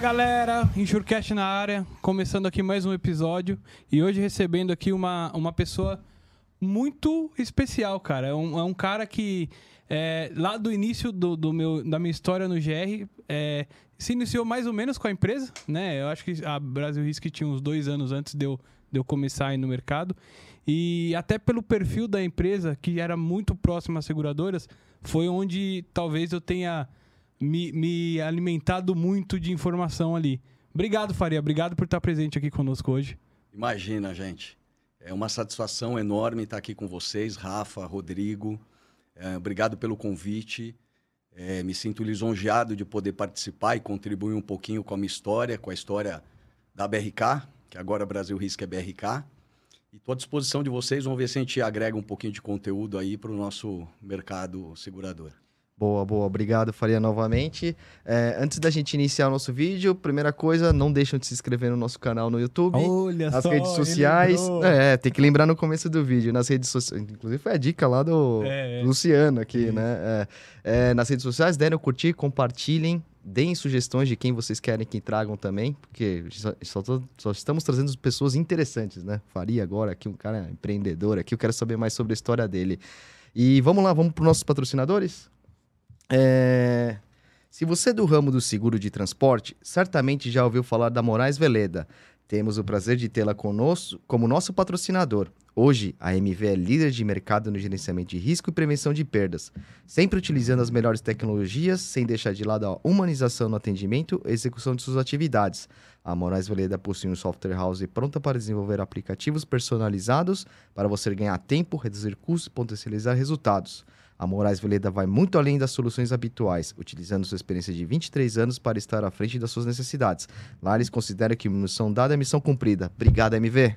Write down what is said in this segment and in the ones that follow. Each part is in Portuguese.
Fala galera, Insurecast na área, começando aqui mais um episódio e hoje recebendo aqui uma, uma pessoa muito especial, cara. É um, é um cara que é, lá do início do, do, meu, da minha história no GR é, se iniciou mais ou menos com a empresa, né? Eu acho que a Brasil Risk tinha uns dois anos antes de eu, de eu começar aí no mercado. E até pelo perfil da empresa, que era muito próximo às seguradoras, foi onde talvez eu tenha me, me alimentado muito de informação ali. Obrigado, Faria. Obrigado por estar presente aqui conosco hoje. Imagina, gente. É uma satisfação enorme estar aqui com vocês, Rafa, Rodrigo. É, obrigado pelo convite. É, me sinto lisonjeado de poder participar e contribuir um pouquinho com a minha história, com a história da BRK, que agora Brasil Risco é BRK. E estou à disposição de vocês. Vamos ver se a gente agrega um pouquinho de conteúdo aí para o nosso mercado segurador. Boa, boa. Obrigado, Faria, novamente. É, antes da gente iniciar o nosso vídeo, primeira coisa, não deixem de se inscrever no nosso canal no YouTube. Olha nas só, redes sociais. É, tem que lembrar no começo do vídeo. Nas redes sociais. Inclusive, foi a dica lá do É, é. Luciano aqui, né? É, é, nas redes sociais, deram curtir, compartilhem. Deem sugestões de quem vocês querem que tragam também, porque só, só só estamos trazendo pessoas interessantes, né? Faria agora aqui, um cara empreendedor aqui, eu quero saber mais sobre a história dele. E vamos lá, vamos para os nossos patrocinadores? É, Se você é do ramo do seguro de transporte, certamente já ouviu falar da Moraes Veleda. Temos o prazer de tê-la conosco como nosso patrocinador. Hoje, a MV é líder de mercado no gerenciamento de risco e prevenção de perdas, sempre utilizando as melhores tecnologias, sem deixar de lado a humanização no atendimento e execução de suas atividades. A Moraes Veleda possui um software house pronta para desenvolver aplicativos personalizados para você ganhar tempo, reduzir custos e potencializar resultados. A Moraes Veleda vai muito além das soluções habituais, utilizando sua experiência de 23 anos para estar à frente das suas necessidades. Lá eles consideram que missão dada é missão cumprida. Obrigado, MV.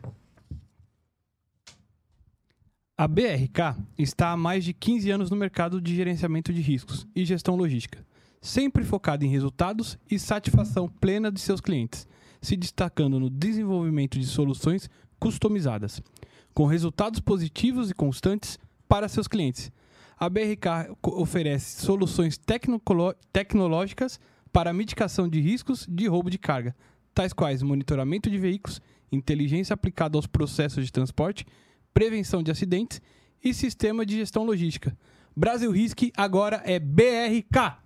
A BRK está há mais de 15 anos no mercado de gerenciamento de riscos e gestão logística, sempre focada em resultados e satisfação plena de seus clientes, se destacando no desenvolvimento de soluções customizadas, com resultados positivos e constantes para seus clientes. A BRK oferece soluções tecnológicas para mitigação de riscos de roubo de carga, tais quais monitoramento de veículos, inteligência aplicada aos processos de transporte, prevenção de acidentes e sistema de gestão logística. Brasil Risk agora é BRK.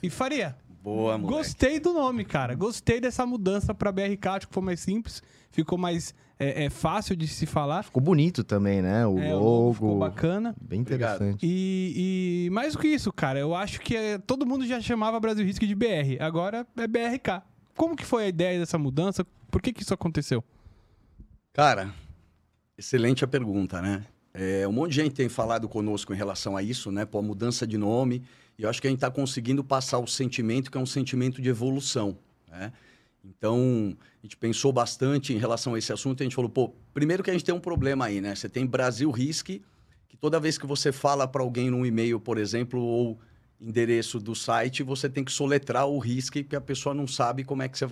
E Faria, Boa, moleque. gostei do nome, cara. Gostei dessa mudança para BRK. Acho que foi mais simples, ficou mais é, é, fácil de se falar. Ficou bonito também, né? O É, logo. ficou bacana. Bem interessante. E, e mais do que isso, cara, eu acho que é, todo mundo já chamava Brasil Risk de BR. Agora é BRK. Como que foi a ideia dessa mudança? Por que, que isso aconteceu? Cara, excelente a pergunta, né? É, um monte de gente tem falado conosco em relação a isso, né? Pô, a mudança de nome. E eu acho que a gente está conseguindo passar o sentimento que é um sentimento de evolução, né? Então, a gente pensou bastante em relação a esse assunto. A gente falou, pô, primeiro que a gente tem um problema aí, né? Você tem Brasil Risk, que toda vez que você fala para alguém num e-mail, por exemplo, ou endereço do site, você tem que soletrar o RISC, porque a pessoa não sabe como é que é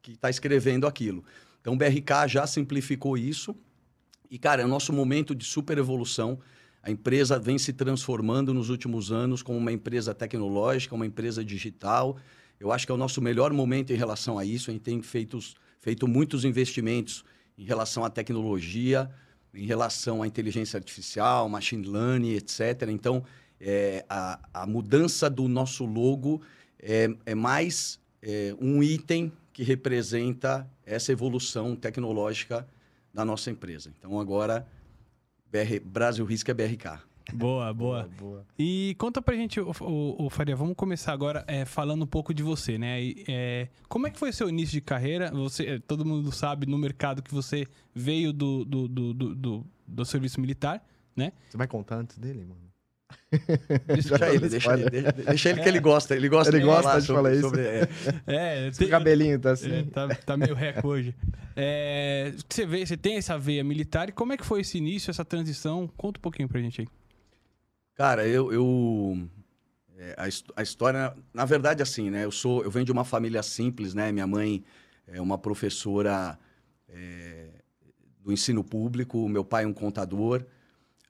que está escrevendo aquilo. Então, o BRK já simplificou isso. E, cara, é o nosso momento de super evolução. A empresa vem se transformando nos últimos anos como uma empresa tecnológica, uma empresa digital. Eu acho que é o nosso melhor momento em relação a isso. A gente tem feito, feito muitos investimentos em relação à tecnologia, em relação à inteligência artificial, machine learning, etc. Então, é, a, a mudança do nosso logo é, é mais é, um item que representa essa evolução tecnológica da nossa empresa. Então, agora, BR, Brasil Risk é BRK. Boa, boa. boa. E conta pra gente, o, o, o Faria, vamos começar agora é, falando um pouco de você, né? E, é, como é que foi seu início de carreira? Você, é, todo mundo sabe no mercado que você veio do, do, do, do, do serviço militar, né? Você vai contar antes dele, mano? Deixa ele, deixa ele, deixa, deixa ele que ele gosta. Ele gosta Ele de gosta falar de sobre, falar isso. sobre- é. É, O cabelinho tá assim. É, tá, tá meio reco hoje. É, você, vê, você tem essa veia militar e como é que foi esse início, essa transição? Conta um pouquinho pra gente aí. Cara, eu. eu é, a, a história, na verdade, assim, né? Eu sou, eu venho de uma família simples, né? Minha mãe é uma professora é, do ensino público, meu pai é um contador.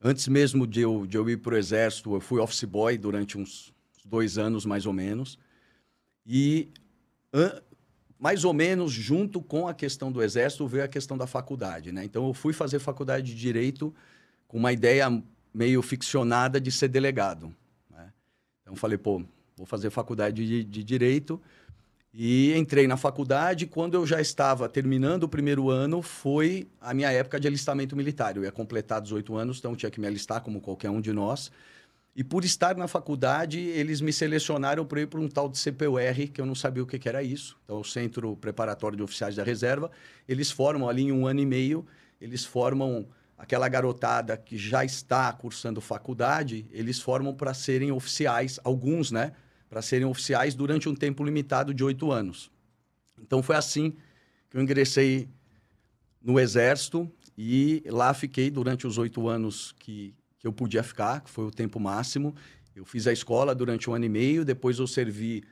Antes mesmo de eu, de eu ir para o exército, eu fui office boy durante uns dois anos, mais ou menos. E an- mais ou menos junto com a questão do exército veio a questão da faculdade, né? Então eu fui fazer faculdade de direito com uma ideia meio ficcionada de ser delegado. Né? Então falei, pô, vou fazer faculdade de, de direito e entrei na faculdade. Quando eu já estava terminando o primeiro ano, foi a minha época de alistamento militar. Eu ia completar 18 anos, então tinha que me alistar como qualquer um de nós. E por estar na faculdade, eles me selecionaram para ir para um tal de CPUR, que eu não sabia o que, era isso. Então, o Centro Preparatório de Oficiais da Reserva. Eles formam ali em um ano e meio, eles formam aquela garotada que já está cursando faculdade, eles formam para serem oficiais, alguns, né? Para serem oficiais durante um tempo limitado de oito anos. Então, foi assim que eu ingressei no Exército e lá fiquei durante os oito anos que, que eu podia ficar, que foi o tempo máximo. Eu fiz a escola durante um ano e meio, depois eu servi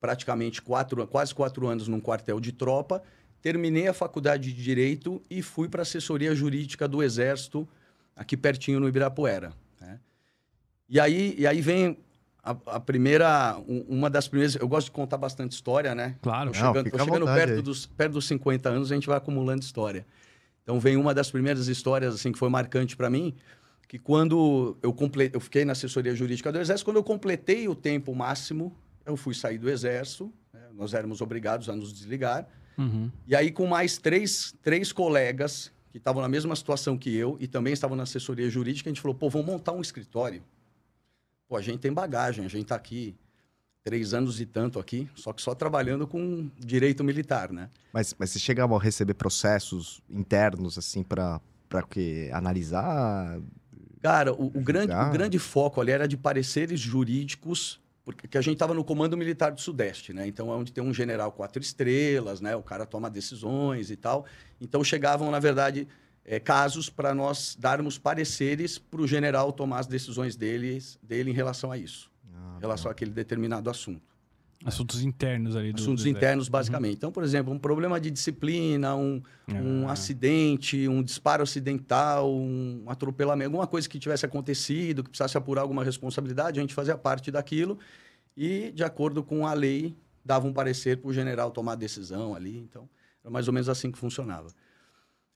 praticamente quatro, quase quatro anos num quartel de tropa, terminei a faculdade de Direito e fui para a assessoria jurídica do Exército, aqui pertinho no Ibirapuera. Né? E, aí, e aí vem a, a, primeira, uma das primeiras. Eu gosto de contar bastante história, né? Claro, tô chegando, Não, tô chegando perto, dos, perto dos 50 anos, a gente vai acumulando história. Então vem uma das primeiras histórias assim que foi marcante para mim que quando eu completei, eu fiquei na assessoria jurídica do Exército, quando eu completei o tempo máximo, eu fui sair do Exército, né? nós éramos obrigados a nos desligar. Uhum. E aí, com mais três, três colegas que estavam na mesma situação que eu e também estavam na assessoria jurídica, a gente falou: pô, vamos montar um escritório. Pô, a gente tem bagagem, a gente está aqui três anos e tanto aqui, só que só trabalhando com direito militar, né? Mas, mas você chegava a receber processos internos, assim, para que analisar Cara, o, o grande, o grande foco ali era de pareceres jurídicos, porque a gente estava no Comando Militar do Sudeste, né? Então, é onde tem um general quatro estrelas, né? O cara toma decisões e tal. Então, chegavam, na verdade, é, casos para nós darmos pareceres para o general tomar as decisões deles, dele em relação a isso, ah, em relação tá. àquele determinado assunto. Assuntos internos ali. Do, Assuntos do internos, uhum. basicamente. Uhum. Então, por exemplo, um problema de disciplina, um, um ah. acidente, um disparo acidental, um atropelamento, alguma coisa que tivesse acontecido, que precisasse apurar alguma responsabilidade, a gente fazia parte daquilo e, de acordo com a lei, dava um parecer para o general tomar a decisão ali. Então, era mais ou menos assim que funcionava.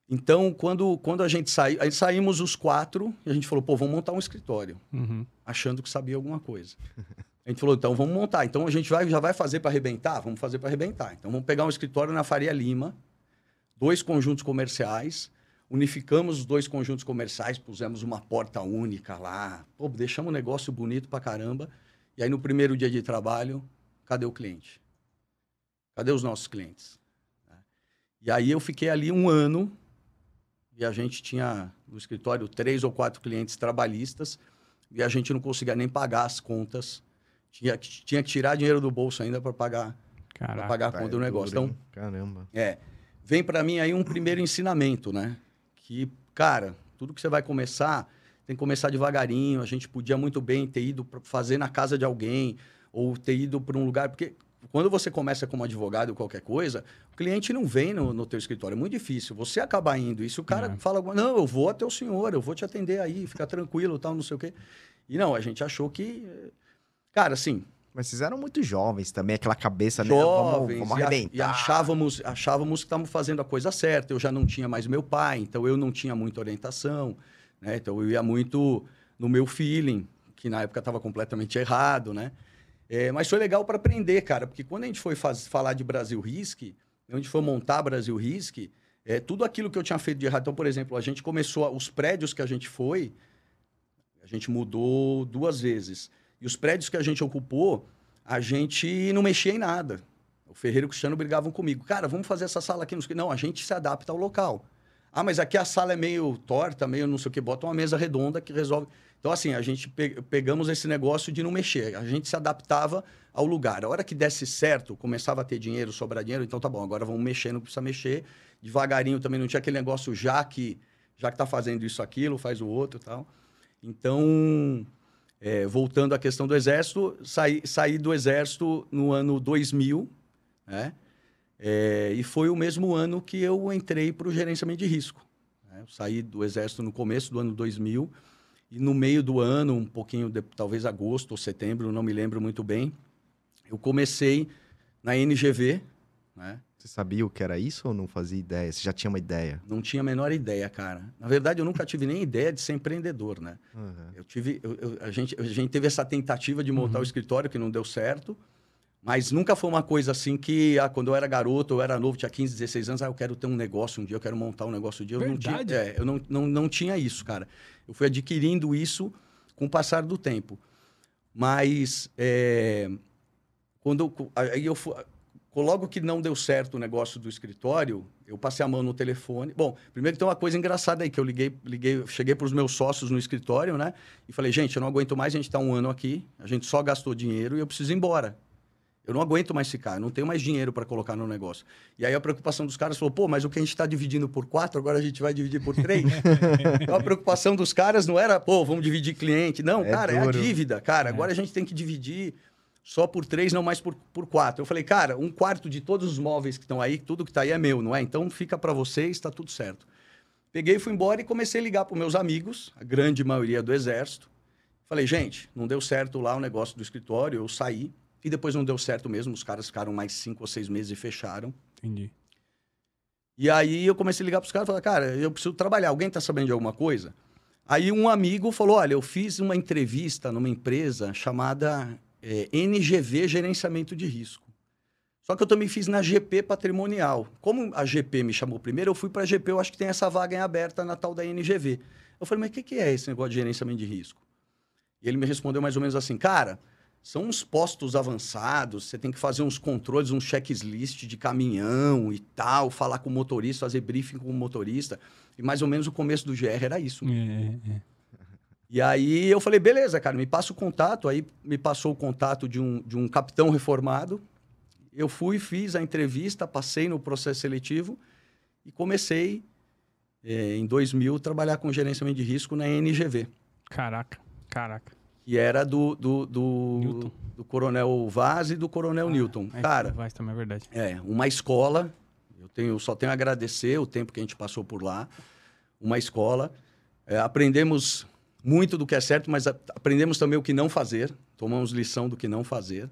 Então, quando, quando a gente saiu, aí saímos os quatro e a gente falou, pô, vamos montar um escritório, uhum. achando que sabia alguma coisa. A gente falou, então vamos montar. Então a gente vai, já vai fazer para arrebentar? Vamos fazer para arrebentar. Então vamos pegar um escritório na Faria Lima, dois conjuntos comerciais, unificamos os dois conjuntos comerciais, pusemos uma porta única lá, pô, deixamos um negócio bonito para caramba. E aí no primeiro dia de trabalho, cadê o cliente? Cadê os nossos clientes? E aí eu fiquei ali um ano e a gente tinha no escritório três ou quatro clientes trabalhistas e a gente não conseguia nem pagar as contas tinha, tinha que tirar dinheiro do bolso ainda para pagar, pra pagar a conta do negócio. Então, Caramba. É. Vem para mim aí um primeiro ensinamento, né? Que, cara, tudo que você vai começar, tem que começar devagarinho. A gente podia muito bem ter ido fazer na casa de alguém ou ter ido para um lugar. Porque quando você começa como advogado ou qualquer coisa, o cliente não vem no, no teu escritório. É muito difícil. Você acaba indo. E se o cara é. fala, não, eu vou até o senhor, eu vou te atender aí, fica tranquilo, tal, não sei o quê. E não, a gente achou que Cara, assim. Mas vocês eram muito jovens também, aquela cabeça, né? Jovens, vamos, vamos arrebentar. E, achávamos, achávamos que estávamos fazendo a coisa certa. Eu já não tinha mais meu pai, então eu não tinha muita orientação. Né? Então eu ia muito no meu feeling, que na época estava completamente errado, né? É, mas foi legal para aprender, cara, porque quando a gente foi faz, falar de Brasil Risk, a gente foi montar Brasil Risk, é, tudo aquilo que eu tinha feito de errado. Então, por exemplo, a gente começou, os prédios que a gente foi, a gente mudou duas vezes. E os prédios que a gente ocupou, a gente não mexia em nada. O Ferreiro e o Cristiano brigavam comigo. Cara, vamos fazer essa sala aqui. Não, a gente se adapta ao local. Ah, mas aqui a sala é meio torta, meio não sei o que. Bota uma mesa redonda que resolve. Então, assim, a gente pe pegamos esse negócio de não mexer. A gente se adaptava ao lugar. A hora que desse certo, começava a ter dinheiro, sobrar dinheiro, então tá bom, agora vamos mexer, não precisa mexer. Devagarinho também não tinha aquele negócio já que já que tá fazendo isso, aquilo, faz o outro e tal. Então, é, voltando à questão do Exército, saí, saí do Exército no ano 2000, né? É, e foi o mesmo ano que eu entrei para o gerenciamento de risco. Né? saí do Exército no começo do ano 2000 e no meio do ano, um pouquinho, de, talvez agosto ou setembro, não me lembro muito bem, eu comecei na NGV, né? Você sabia o que era isso ou não fazia ideia? Você já tinha uma ideia? Não tinha a menor ideia, cara. Na verdade, eu nunca tive nem ideia de ser empreendedor, né? Uhum. Eu tive, eu- eu- a, gente, a gente teve essa tentativa de montar o escritório que não deu certo, mas nunca foi uma coisa assim que, ah, quando eu era garoto, eu era novo, tinha 15, 16 anos, ah, eu quero ter um negócio um dia, eu quero montar um negócio um dia. Eu não tinha, Verdade? é, eu não, não, não tinha isso, cara. Eu fui adquirindo isso com o passar do tempo. Mas, é, quando eu- aí eu fui, logo que não deu certo o negócio do escritório, eu passei a mão no telefone. Bom, primeiro tem uma coisa engraçada aí, que eu liguei, liguei cheguei para os meus sócios no escritório, né? E falei, gente, eu não aguento mais, a gente está um ano aqui, a gente só gastou dinheiro e eu preciso ir embora. Eu não aguento mais ficar, eu não tenho mais dinheiro para colocar no negócio. E aí a preocupação dos caras falou, pô, mas o que a gente está dividindo por quatro, agora a gente vai dividir por três? então a preocupação dos caras não era, pô, vamos dividir cliente. Não, É cara, é a duro. dívida, cara. Agora a gente tem que dividir só por três, não mais por, por quatro. Eu falei, cara, um quarto de todos os móveis que estão aí, tudo que está aí é meu, não é? Então fica para vocês, está tudo certo. Peguei, fui embora e comecei a ligar para meus amigos, a grande maioria do exército. Falei, gente, não deu certo lá o negócio do escritório, eu saí. E depois não deu certo mesmo, os caras ficaram mais cinco ou seis meses e fecharam. Entendi. E aí eu comecei a ligar para os caras e falar, cara, eu preciso trabalhar, alguém está sabendo de alguma coisa? Aí um amigo falou, olha, eu fiz uma entrevista numa empresa chamada eh, NGV Gerenciamento de Risco. Só que eu também fiz na GP Patrimonial. Como a GP me chamou primeiro, eu fui para a GP, eu acho que tem essa vaga em aberta na tal da NGV. Eu falei, mas o que, que é esse negócio de gerenciamento de risco? E ele me respondeu mais ou menos assim, cara, são uns postos avançados, você tem que fazer uns controles, um checklist de caminhão e tal, falar com o motorista, fazer briefing com o motorista. E mais ou menos o começo do GR era isso. É, é. E aí eu falei, beleza, cara, me passa o contato. Aí me passou o contato de um, de um capitão reformado. Eu fui, fiz a entrevista, passei no processo seletivo e comecei, eh, em 2000, trabalhar com gerenciamento de risco na NGV, Caraca, caraca. que era do, do, do, do Coronel Vaz e do Coronel Newton. É, Cara, Vai, também é verdade. é, uma escola. Eu tenho, só tenho a agradecer o tempo que a gente passou por lá. Uma escola. É, aprendemos muito do que é certo, mas aprendemos também o que não fazer. Tomamos lição do que não fazer.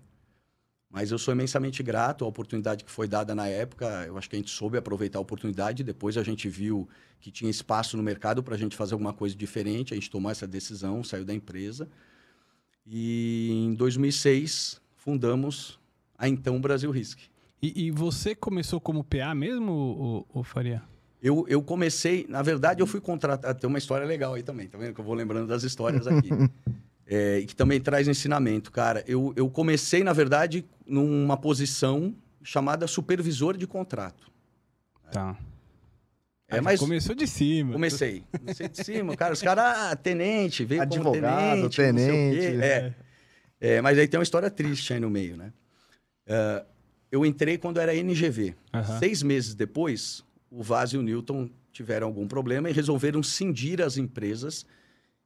Mas eu sou imensamente grato à oportunidade que foi dada na época. Eu acho que a gente soube aproveitar a oportunidade. Depois a gente viu que tinha espaço no mercado para a gente fazer alguma coisa diferente. A gente tomou essa decisão, saiu da empresa. E em 2006 fundamos a então Brasil Risk. E, e você começou como PA mesmo, o, Faria? Eu, eu comecei, na verdade, eu fui contratado. Tem uma história legal aí também, tá vendo? Que eu vou lembrando das histórias aqui. É, e que também traz ensinamento, cara. Eu, eu comecei, na verdade, numa posição chamada supervisor de contrato. Tá. É, Ah, mas Começou de cima. comecei. Comecei de cima, cara. Os caras, ah, tenente, veio como Advogado, tenente, tenente. É. É, mas aí tem uma história triste aí no meio, né? É, eu entrei quando era NGV. Seis meses depois, o Vaz e o Newton tiveram algum problema e resolveram cindir as empresas.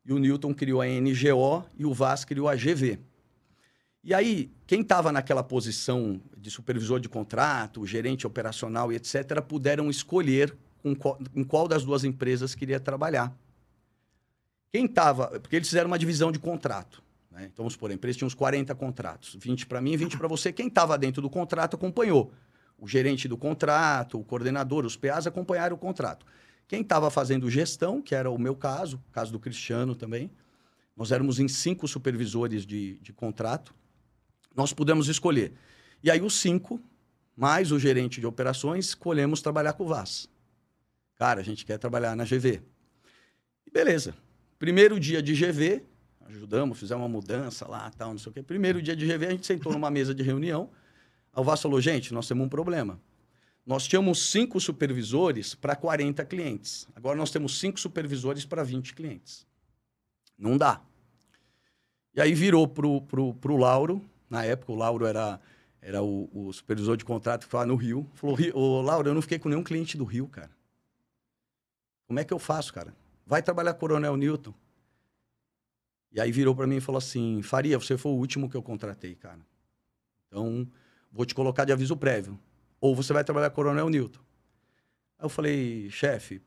E o Newton criou a NGO e o Vaz criou a GV. E aí, quem estava naquela posição de supervisor de contrato, gerente operacional e etc., puderam escolher com qual, qual das duas empresas queria trabalhar. Quem estava. Porque eles fizeram uma divisão de contrato. Né? Então, vamos supor, a empresa tinha uns 40 contratos, 20 para mim e 20 para você. Quem estava dentro do contrato acompanhou. O gerente do contrato, o coordenador, os PAs acompanharam o contrato. Quem estava fazendo gestão, que era o meu caso, o caso do Cristiano também, nós éramos em cinco supervisores de, de contrato, nós pudemos escolher. E aí, os cinco, mais o gerente de operações, escolhemos trabalhar com o VAS. Cara, a gente quer trabalhar na GV. E beleza. Primeiro dia de GV, ajudamos, fizemos uma mudança lá, tal, não sei o quê. Primeiro dia de GV, a gente sentou numa mesa de reunião. O VAS falou, gente, nós temos um problema. Nós tínhamos cinco supervisores para 40 clientes. Agora nós temos cinco supervisores para 20 clientes. Não dá. E aí virou pro, pro, pro Lauro, na época o Lauro era, era o, o supervisor de contrato que no Rio. Falou, "Ri- ô Lauro, eu não fiquei com nenhum cliente do Rio, cara. Como é que eu faço, cara? Vai trabalhar Coronel Newton. E aí virou para mim e falou assim, Faria, você foi o último que eu contratei, cara. Então, vou te colocar de aviso prévio. Ou você vai trabalhar com o Coronel Newton. Aí eu falei, chefe,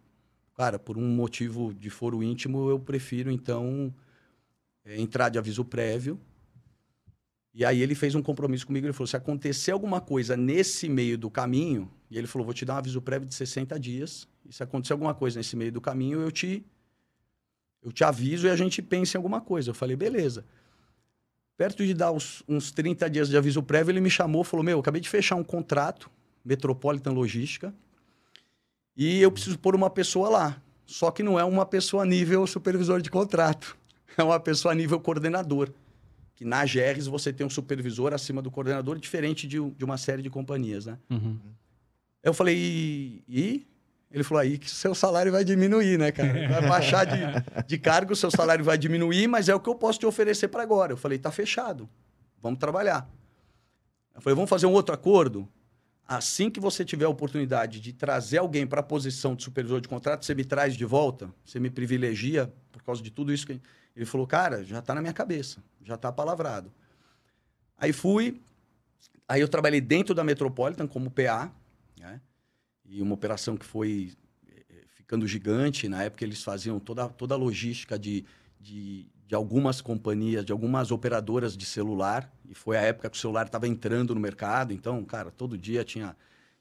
cara, por um motivo de foro íntimo, eu prefiro, então, eh, entrar de aviso prévio E aí ele fez um compromisso comigo, ele falou, se acontecer alguma coisa nesse meio do caminho, e ele falou, vou te dar um aviso prévio de 60 dias, e se acontecer alguma coisa nesse meio do caminho, eu te, eu te aviso e a gente pensa em alguma coisa. Eu falei, beleza. Perto de dar uns, uns 30 dias de aviso prévio, ele me chamou, falou, meu, eu acabei de fechar um contrato, Metropolitan Logística, e eu preciso pôr uma pessoa lá. Só que não é uma pessoa nível supervisor de contrato, é uma pessoa nível coordenador que na GRs você tem um supervisor acima do coordenador, diferente de, de uma série de companhias, né? Uhum. Eu falei, e, e? Ele falou, aí que seu salário vai diminuir, né, cara? Vai baixar de, de cargo, seu salário vai diminuir, mas é o que eu posso te oferecer para agora. Eu falei, tá fechado, vamos trabalhar. Eu falei, vamos fazer um outro acordo? Assim que você tiver a oportunidade de trazer alguém para a posição de supervisor de contrato, você me traz de volta, você me privilegia por causa de tudo isso que ele falou, cara, já está na minha cabeça, já está palavrado. Aí fui, aí eu trabalhei dentro da Metropolitan como PA, né? E uma operação que foi eh, ficando gigante. Na época eles faziam toda, toda a logística de, de, de algumas companhias, de algumas operadoras de celular. E foi a época que o celular estava entrando no mercado. Então, cara, todo dia tinha,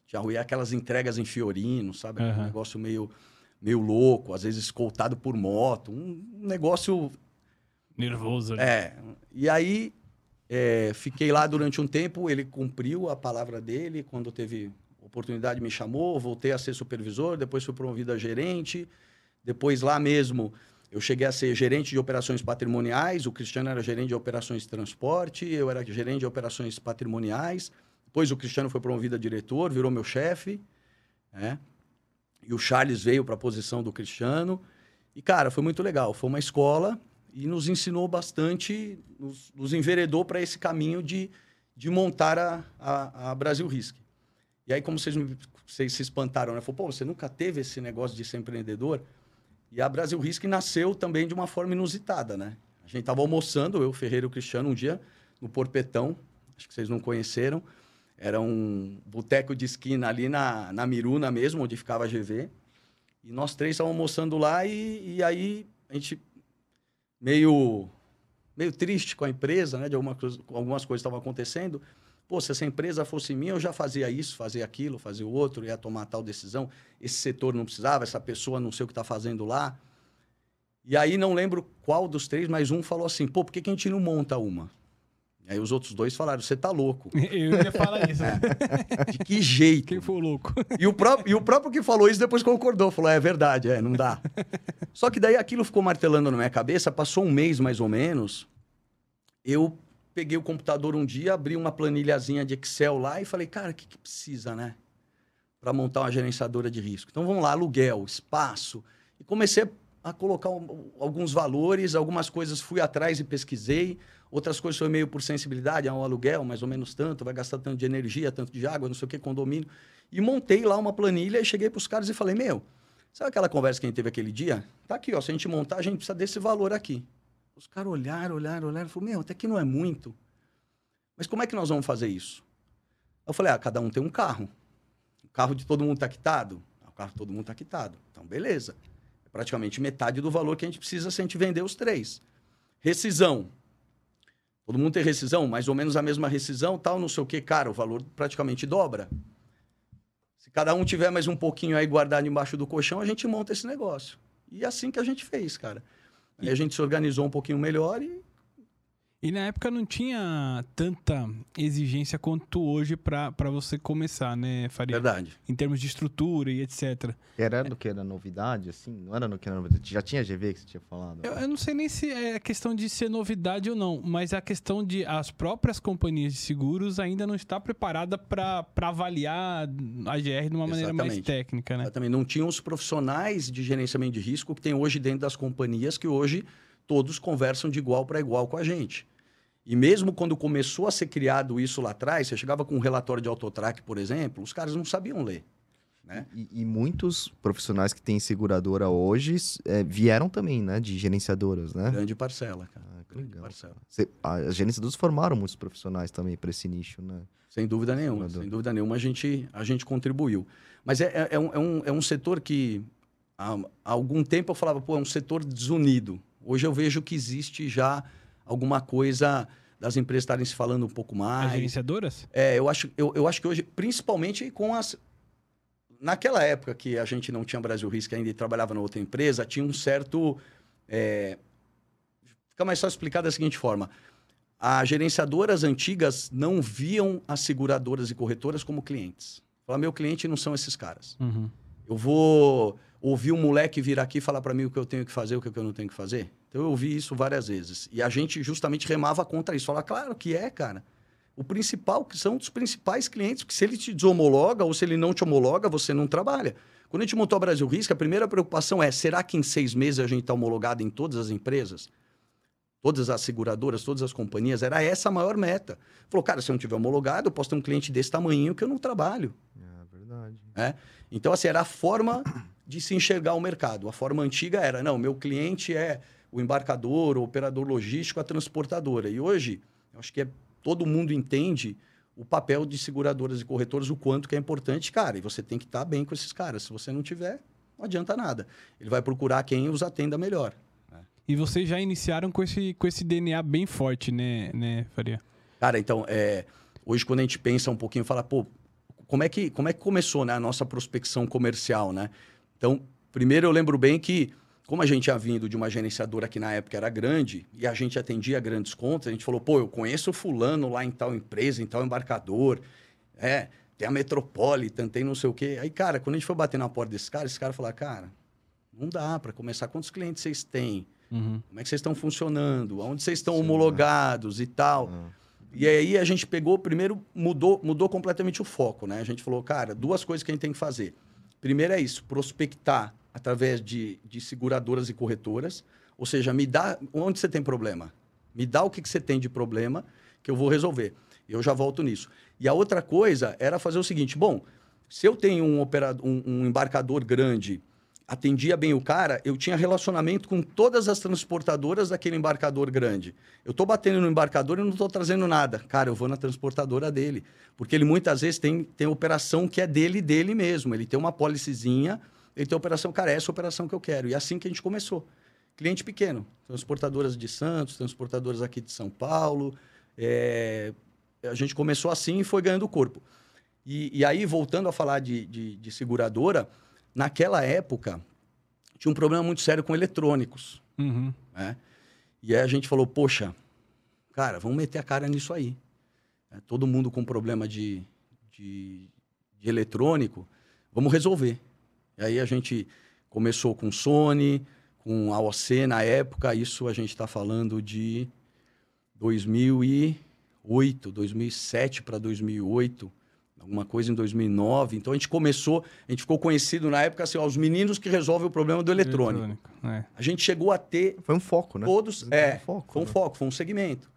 tinha aquelas entregas em Fiorino, sabe? Uhum. Um negócio meio, meio louco, às vezes escoltado por moto. Um negócio Nervoso. ali. é. E aí é, fiquei lá durante um tempo, ele cumpriu a palavra dele, quando teve oportunidade me chamou, voltei a ser supervisor, depois fui promovido a gerente, depois lá mesmo eu cheguei a ser gerente de operações patrimoniais, o Cristiano era gerente de operações de transporte, eu era gerente de operações patrimoniais, depois o Cristiano foi promovido a diretor, virou meu chefe, né? E o Charles veio para a posição do Cristiano. E, cara, foi muito legal. Foi uma escola e nos ensinou bastante, nos, nos enveredou para esse caminho de, de montar a, a, a Brasil Risk. E aí, como vocês, vocês se espantaram, né? Falou, pô, você nunca teve esse negócio de ser empreendedor? E a Brasil Risk nasceu também de uma forma inusitada, né? A gente estava almoçando, eu, Ferreira e Cristiano, um dia no Porpetão, acho que vocês não conheceram. Era um boteco de esquina ali na, na Miruna mesmo, onde ficava a GV. E nós três estávamos almoçando lá e, e aí a gente meio, meio triste com a empresa, né? De alguma algumas coisas estavam acontecendo. Pô, se essa empresa fosse minha, eu já fazia isso, fazia aquilo, fazia o outro, ia tomar tal decisão. Esse setor não precisava, essa pessoa não sei o que está fazendo lá. E aí não lembro qual dos três, mas um falou assim, pô, por que, que a gente não monta uma? Aí os outros dois falaram, você tá louco. Eu ia falar isso. De que jeito? Quem foi o louco? E o, próprio, e o próprio que falou isso depois concordou, falou: é verdade, é, não dá. Só que daí aquilo ficou martelando na minha cabeça, passou um mês mais ou menos. Eu peguei o computador um dia, abri uma planilhazinha de Excel lá e falei: cara, o que, que precisa, né? Para montar uma gerenciadora de risco. Então vamos lá, aluguel, espaço. E comecei a colocar alguns valores, algumas coisas fui atrás e pesquisei. Outras coisas foi meio por sensibilidade, é um aluguel, mais ou menos tanto, vai gastar tanto de energia, tanto de água, não sei o que, condomínio. E montei lá uma planilha e cheguei para os caras e falei, meu, sabe aquela conversa que a gente teve aquele dia? Tá aqui, ó, se a gente montar, a gente precisa desse valor aqui. Os caras olharam, olharam, olharam, falaram, meu, até que não é muito. Mas como é que nós vamos fazer isso? Eu falei, ah, cada um tem um carro. O carro de todo mundo está quitado? Ah, O carro de todo mundo está quitado. Então, beleza. É praticamente metade do valor que a gente precisa se a gente vender os três. Rescisão. Todo mundo tem rescisão, mais ou menos a mesma rescisão, tal, não sei o que, cara, o valor praticamente dobra. Se cada um tiver mais um pouquinho aí guardado embaixo do colchão, a gente monta esse negócio. E é assim que a gente fez, cara. Aí a gente se organizou um pouquinho melhor e E na época não tinha tanta exigência quanto hoje pra pra você começar, né, Faria? verdade. Em termos de estrutura e etc. Era no que era novidade, assim? Não era no que era novidade? Já tinha GV que você tinha falado? Eu, eu não sei nem se é questão de ser novidade ou não, mas a questão de as próprias companhias de seguros ainda não está preparada para avaliar a GR de uma maneira mais Exatamente. técnica, né? Também não tinham os profissionais de gerenciamento de risco que tem hoje dentro das companhias, que hoje todos conversam de igual para igual com a gente. E mesmo quando começou a ser criado isso lá atrás, você chegava com um relatório de autotrack, por exemplo, os caras não sabiam ler. Né? E, e muitos profissionais que têm seguradora hoje é, vieram também, né? De gerenciadoras, né? Grande parcela, cara. Ah, Grande legal. parcela. Cê- as gerenciadoras formaram muitos profissionais também para esse nicho, né? Sem dúvida nenhuma. Sem dúvida nenhuma, a gente, a gente contribuiu. Mas é, é, é um, é, um, é um setor que, há, há algum tempo, eu falava, pô, é um setor desunido. Hoje eu vejo que existe já alguma coisa das empresas estarem se falando um pouco As mais. gerenciadoras? É, eu acho, eu, eu acho que hoje, principalmente com as. Naquela época que a gente não tinha Brasil Risk ainda e trabalhava na outra empresa, tinha um certo. É... Fica mais fácil explicar da seguinte forma: as gerenciadoras antigas não viam as seguradoras e corretoras como clientes. Falar, meu cliente não são esses caras. Uhum. Eu vou ouvir um moleque vir aqui e falar para mim o que eu tenho que fazer, o que eu não tenho que fazer. Então eu ouvi isso várias vezes. E a gente justamente remava contra isso. Falar, claro que é, cara. O principal, que são os principais clientes, porque se ele te desomologa ou se ele não te homologa, você não trabalha. Quando a gente montou a Brasil Risk, a primeira preocupação é: será que em seis meses a gente está homologado em todas as empresas? Todas as seguradoras, todas as companhias? Era essa a maior meta. Falou, cara, se eu não tiver homologado, eu posso ter um cliente desse tamanho que eu não trabalho. É verdade. né? Então, assim, era a forma de se enxergar o mercado. A forma antiga era, não, meu cliente é o embarcador, o operador logístico, a transportadora. E hoje, acho que é, todo mundo entende o papel de seguradoras e corretores, o quanto que é importante, cara. E você tem que estar bem com esses caras. Se você não tiver, não adianta nada. Ele vai procurar quem os atenda melhor. E vocês já iniciaram com esse, com esse DNA bem forte, né, né Faria? Cara, então, é, hoje quando a gente pensa um pouquinho, fala, pô, como é que, como é que começou né, a nossa prospecção comercial, né? Então, primeiro eu lembro bem que, como a gente tinha vindo de uma gerenciadora que na época era grande e a gente atendia grandes contas, a gente falou, pô, eu conheço o fulano lá em tal empresa, em tal embarcador, é, tem a Metropolitan, tem não sei o quê. Aí, cara, quando a gente foi bater na porta desse cara, esse cara falou, cara, não dá para começar. Quantos clientes vocês têm? Uhum. Como é que vocês estão funcionando? Onde vocês estão Sim, homologados e tal? Ah. E aí a gente pegou, primeiro mudou, mudou completamente o foco, né? A gente falou, cara, duas coisas que a gente tem que fazer. Primeiro é isso, prospectar através de, de seguradoras e corretoras. Ou seja, me dá onde você tem problema. Me dá o que, que você tem de problema que eu vou resolver. Eu já volto nisso. E a outra coisa era fazer o seguinte: bom, se eu tenho um, operador, um, um embarcador grande, atendia bem o cara, eu tinha relacionamento com todas as transportadoras daquele embarcador grande. Eu estou batendo no embarcador e não estou trazendo nada. Cara, eu vou na transportadora dele. Porque ele muitas vezes tem, tem operação que é dele dele mesmo. Ele tem uma policyzinha, ele tem operação, cara, essa é a operação que eu quero. E é assim que a gente começou. Cliente pequeno, transportadoras de Santos, transportadoras aqui de São Paulo. É, a gente começou assim e foi ganhando corpo. E, e aí, voltando a falar de, de, de seguradora, naquela época tinha um problema muito sério com eletrônicos. Uhum. né? E aí a gente falou, poxa, cara, vamos meter a cara nisso aí. É, todo mundo com problema de, de, de eletrônico, vamos resolver. E aí a gente começou com Sony, com AOC na época, isso a gente está falando de 2008, 2007 para 2008, alguma coisa em 2009. Então a gente começou, a gente ficou conhecido na época assim, ó, os meninos que resolvem o problema do eletrônico. É. A gente chegou a ter Foi um foco, né? todos. Foi É, um foco. foi um né? foco, foi um segmento.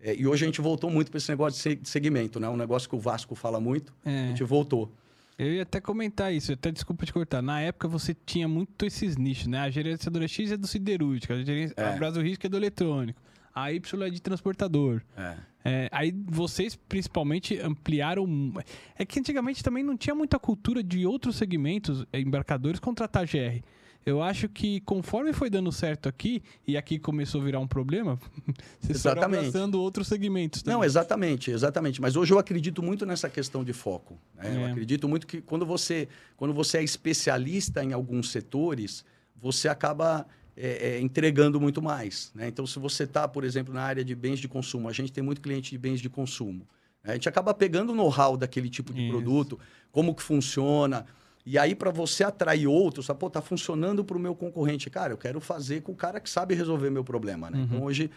É, e hoje a gente voltou muito para esse negócio de se- de segmento, né? Um negócio que o Vasco fala muito. A É. gente voltou. Eu ia até comentar isso, até desculpa te cortar. Na época você tinha muito esses nichos, né? A gerenciadora X é do siderúrgico, a, gerencia... É. a Brasil Risco é do eletrônico, a Y é de transportador. É. É, aí vocês principalmente ampliaram. É que antigamente também não tinha muita cultura de outros segmentos, eh, embarcadores, contratar GR. Eu acho que conforme foi dando certo aqui, e aqui começou a virar um problema, vocês foram abraçando outros segmentos. Não, também. exatamente, exatamente. Mas hoje eu acredito muito nessa questão de foco. né? Eu É. acredito muito que quando você, quando você é especialista em alguns setores, você acaba é, é, entregando muito mais. né? Então, se você está, por exemplo, na área de bens de consumo, a gente tem muito cliente de bens de consumo. né? A gente acaba pegando o know-how daquele tipo de Isso. produto, como que funciona. E aí, para você atrair outros, fala, pô, tá funcionando para o meu concorrente. Cara, eu quero fazer com o cara que sabe resolver meu problema. Né? Uhum. Então, hoje,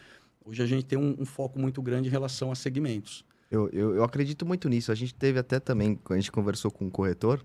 hoje a gente tem um, um foco muito grande em relação a segmentos. Eu, eu, eu acredito muito nisso. A gente teve até também, quando a gente conversou com um corretor,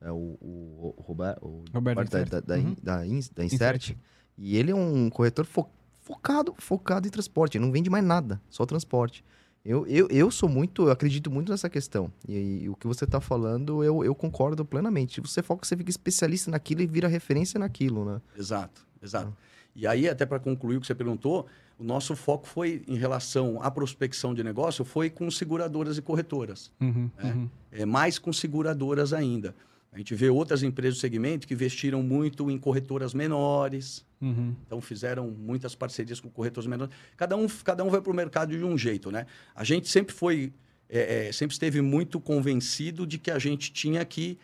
é, o, o, o Roberto, o Roberto da, da, da, Uhum. da, Ins- da Insert. Insert, e ele é um corretor fo- focado, focado em transporte, ele não vende mais nada, só transporte. Eu, eu, eu sou muito, eu acredito muito nessa questão. E, e o que você está falando, eu, eu concordo plenamente. Você foca, você fica especialista naquilo e vira referência naquilo, né? Exato, exato. E aí, até para concluir o que você perguntou, o nosso foco foi, em relação à prospecção de negócio, foi com seguradoras e corretoras. Uhum, É. uhum. É, mais com seguradoras ainda. A gente vê outras empresas do segmento que investiram muito em corretoras menores, Uhum. então fizeram muitas parcerias com corretores menores. Cada um, cada um vai para o mercado de um jeito, né? A gente sempre foi, é, é, sempre esteve muito convencido de que a gente tinha que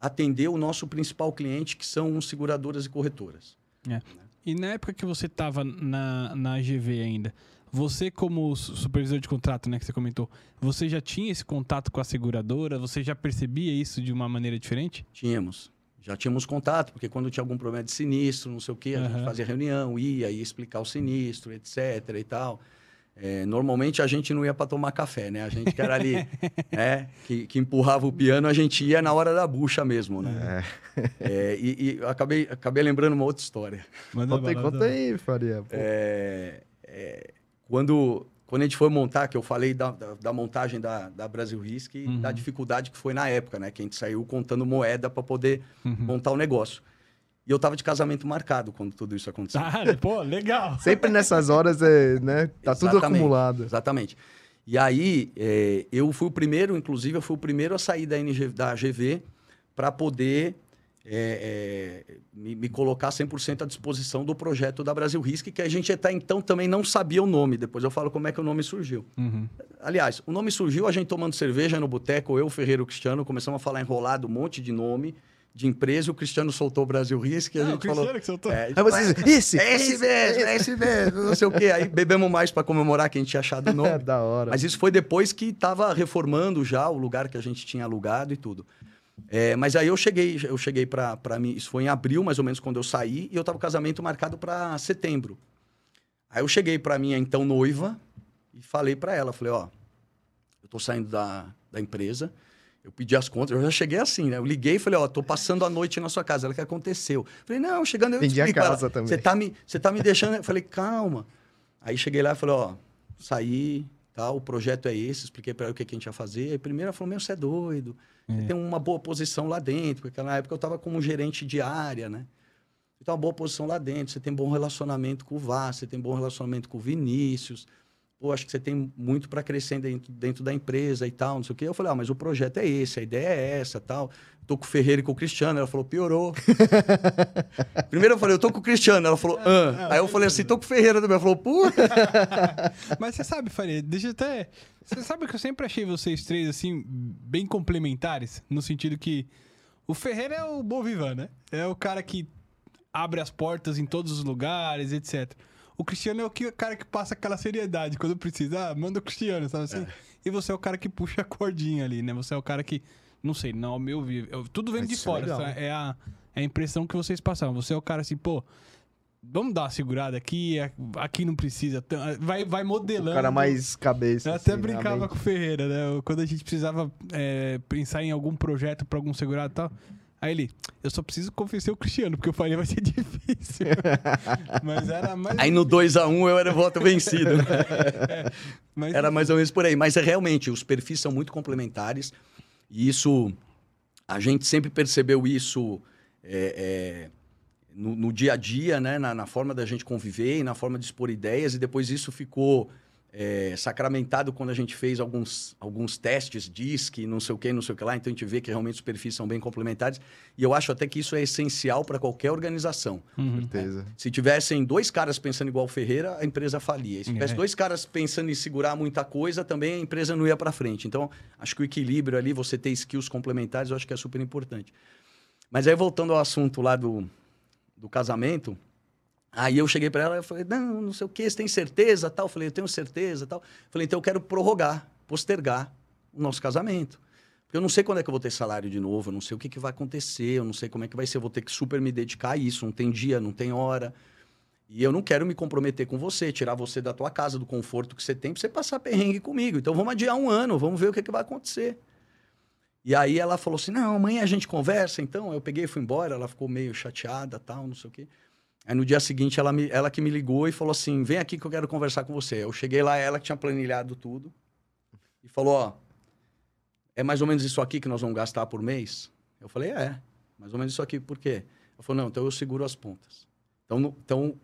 atender o nosso principal cliente, que são seguradoras e corretoras. E na época que você estava na, na GV ainda, você como su- supervisor de contrato, né, que você comentou, você já tinha esse contato com a seguradora? Você já percebia isso de uma maneira diferente? Tínhamos. Já tínhamos contato, porque quando tinha algum problema de sinistro, não sei o quê, a Aham. gente fazia reunião, ia, ia explicar o sinistro, etc. e tal. É, normalmente a gente não ia para tomar café, né? A gente que era ali, né? Que, que empurrava o piano, a gente ia na hora da bucha mesmo, né? É, e e eu acabei, acabei lembrando uma outra história. Manda Conta aí, bala, conta aí, Faria. É, é, quando, quando a gente foi montar, que eu falei da, da, da montagem da, da Brasil Risk e Uhum. da dificuldade que foi na época, né? Que a gente saiu contando moeda para poder Uhum. montar o negócio. E eu tava de casamento marcado quando tudo isso aconteceu. Ah, pô, legal. Sempre nessas horas, é, né? Tá tudo Exatamente, acumulado. Exatamente. E aí, é, eu fui o primeiro, inclusive, eu fui o primeiro a sair da, NG, da GV para poder é, é, me, me colocar 100% à disposição do projeto da Brasil Risk, que a gente até então também não sabia o nome. Depois eu falo como é que o nome surgiu. Uhum. Aliás, o nome surgiu a gente tomando cerveja no boteco, eu, Ferreiro e Cristiano, começamos a falar enrolado, um monte de nome de empresa, e o Cristiano soltou o Brasil Risk e a Não, gente falou... Cristiano que soltou. É, Aí vocês, esse! é esse mesmo, é esse mesmo, não sei o quê. Aí bebemos mais para comemorar que a gente tinha achado o É nome. da hora. Mas isso foi depois que estava reformando já o lugar que a gente tinha alugado e tudo. É, mas aí eu cheguei, eu cheguei para mim, isso foi em abril, mais ou menos, quando eu saí, e eu tava com o casamento marcado para setembro. Aí eu cheguei para minha então noiva e falei para ela, falei, ó, eu tô saindo da, da empresa, eu pedi as contas, eu já cheguei assim, né? Eu liguei e falei, ó, tô passando a noite na sua casa. Ela, o que aconteceu? Falei, não, chegando eu Vendi a explico. Ela, casa também. Você tá me, tá me deixando... Eu falei, calma. Aí cheguei lá e falei, ó, saí, tal, o projeto é esse, expliquei para ela o que, que a gente ia fazer. Aí primeiro ela falou, meu, você é doido. Você É. tem uma boa posição lá dentro, porque na época eu estava como gerente de área, né? Você tem uma boa posição lá dentro, você tem bom relacionamento com o Vaz, você tem bom relacionamento com o Vinícius. Pô, acho que você tem muito para crescer dentro, dentro da empresa e tal, não sei o quê. Eu falei, ah, mas o projeto é esse, a ideia é essa tal. Tô com o Ferreira e com o Cristiano. Ela falou, piorou. Primeiro eu falei, eu tô com o Cristiano. Ela falou, ah. Aí eu falei assim, tô com o Ferreira também. Ela falou, puta. Mas você sabe, Faria, deixa eu até. Você sabe que eu sempre achei vocês três, assim, bem complementares, no sentido que o Ferreira é o bom vivan, né? É o cara que abre as portas em todos os lugares, etc. O Cristiano é o, que, o cara que passa aquela seriedade quando precisa. Ah, manda o Cristiano, sabe assim? E você é o cara que puxa a cordinha ali, né? Você é o cara que. Não sei, não, ao meu ver. eu- Tudo vem de é fora. É a, é a impressão que vocês passaram. Você é o cara assim, pô. Vamos dar uma segurada aqui, a- aqui não precisa. Vai, vai O modelando. cara mais cabeça. Eu até assim, brincava né? com o Ferreira, né? Quando a gente precisava é, pensar em algum projeto pra algum segurado e tal. Aí ele, eu só preciso convencer o Cristiano, porque eu falei vai ser difícil. Mas era mais. Aí no 2x1 eu era voto vencido. né? mas, Era mais ou menos por aí. Mas é realmente, os perfis são muito complementares. E isso, a gente sempre percebeu isso é, é, no, no dia a dia, né? Na, na forma da gente conviver e na forma de expor ideias. E depois isso ficou é, sacramentado quando a gente fez alguns, alguns testes, DISC, não sei o que, não sei o que lá. Então a gente vê que realmente os perfis são bem complementares. E eu acho até que isso é essencial para qualquer organização. Uhum. Certeza. Se tivessem dois caras pensando igual o Ferreira, a empresa falia. Se tivesse É. dois caras pensando em segurar muita coisa, também a empresa não ia para frente. Então, acho que o equilíbrio ali, você ter skills complementares, eu acho que é super importante. Mas aí, voltando ao assunto lá do, do casamento, aí eu cheguei para ela e falei, não, não sei o que, você tem certeza, tal? Eu falei, eu tenho certeza, tal. Eu falei, então eu quero prorrogar, postergar o nosso casamento. Porque eu não sei quando é que eu vou ter salário de novo, eu não sei o que, que vai acontecer, eu não sei como é que vai ser, eu vou ter que super me dedicar a isso, não tem dia, não tem hora. E eu não quero me comprometer com você, tirar você da tua casa, do conforto que você tem, pra você passar perrengue comigo. Então vamos adiar um ano, vamos ver o que, que vai acontecer. E aí ela falou assim: não, amanhã a gente conversa, então. Eu peguei e fui embora, ela ficou meio chateada, tal, não sei o quê. Aí no dia seguinte ela, me, ela que me ligou e falou assim: vem aqui que eu quero conversar com você. Eu cheguei lá, ela que tinha planilhado tudo, e falou: ó, é mais ou menos isso aqui que nós vamos gastar por mês? Eu falei: é, mais ou menos isso aqui, por quê? Ela falou: não, então eu seguro as pontas. Então, no- então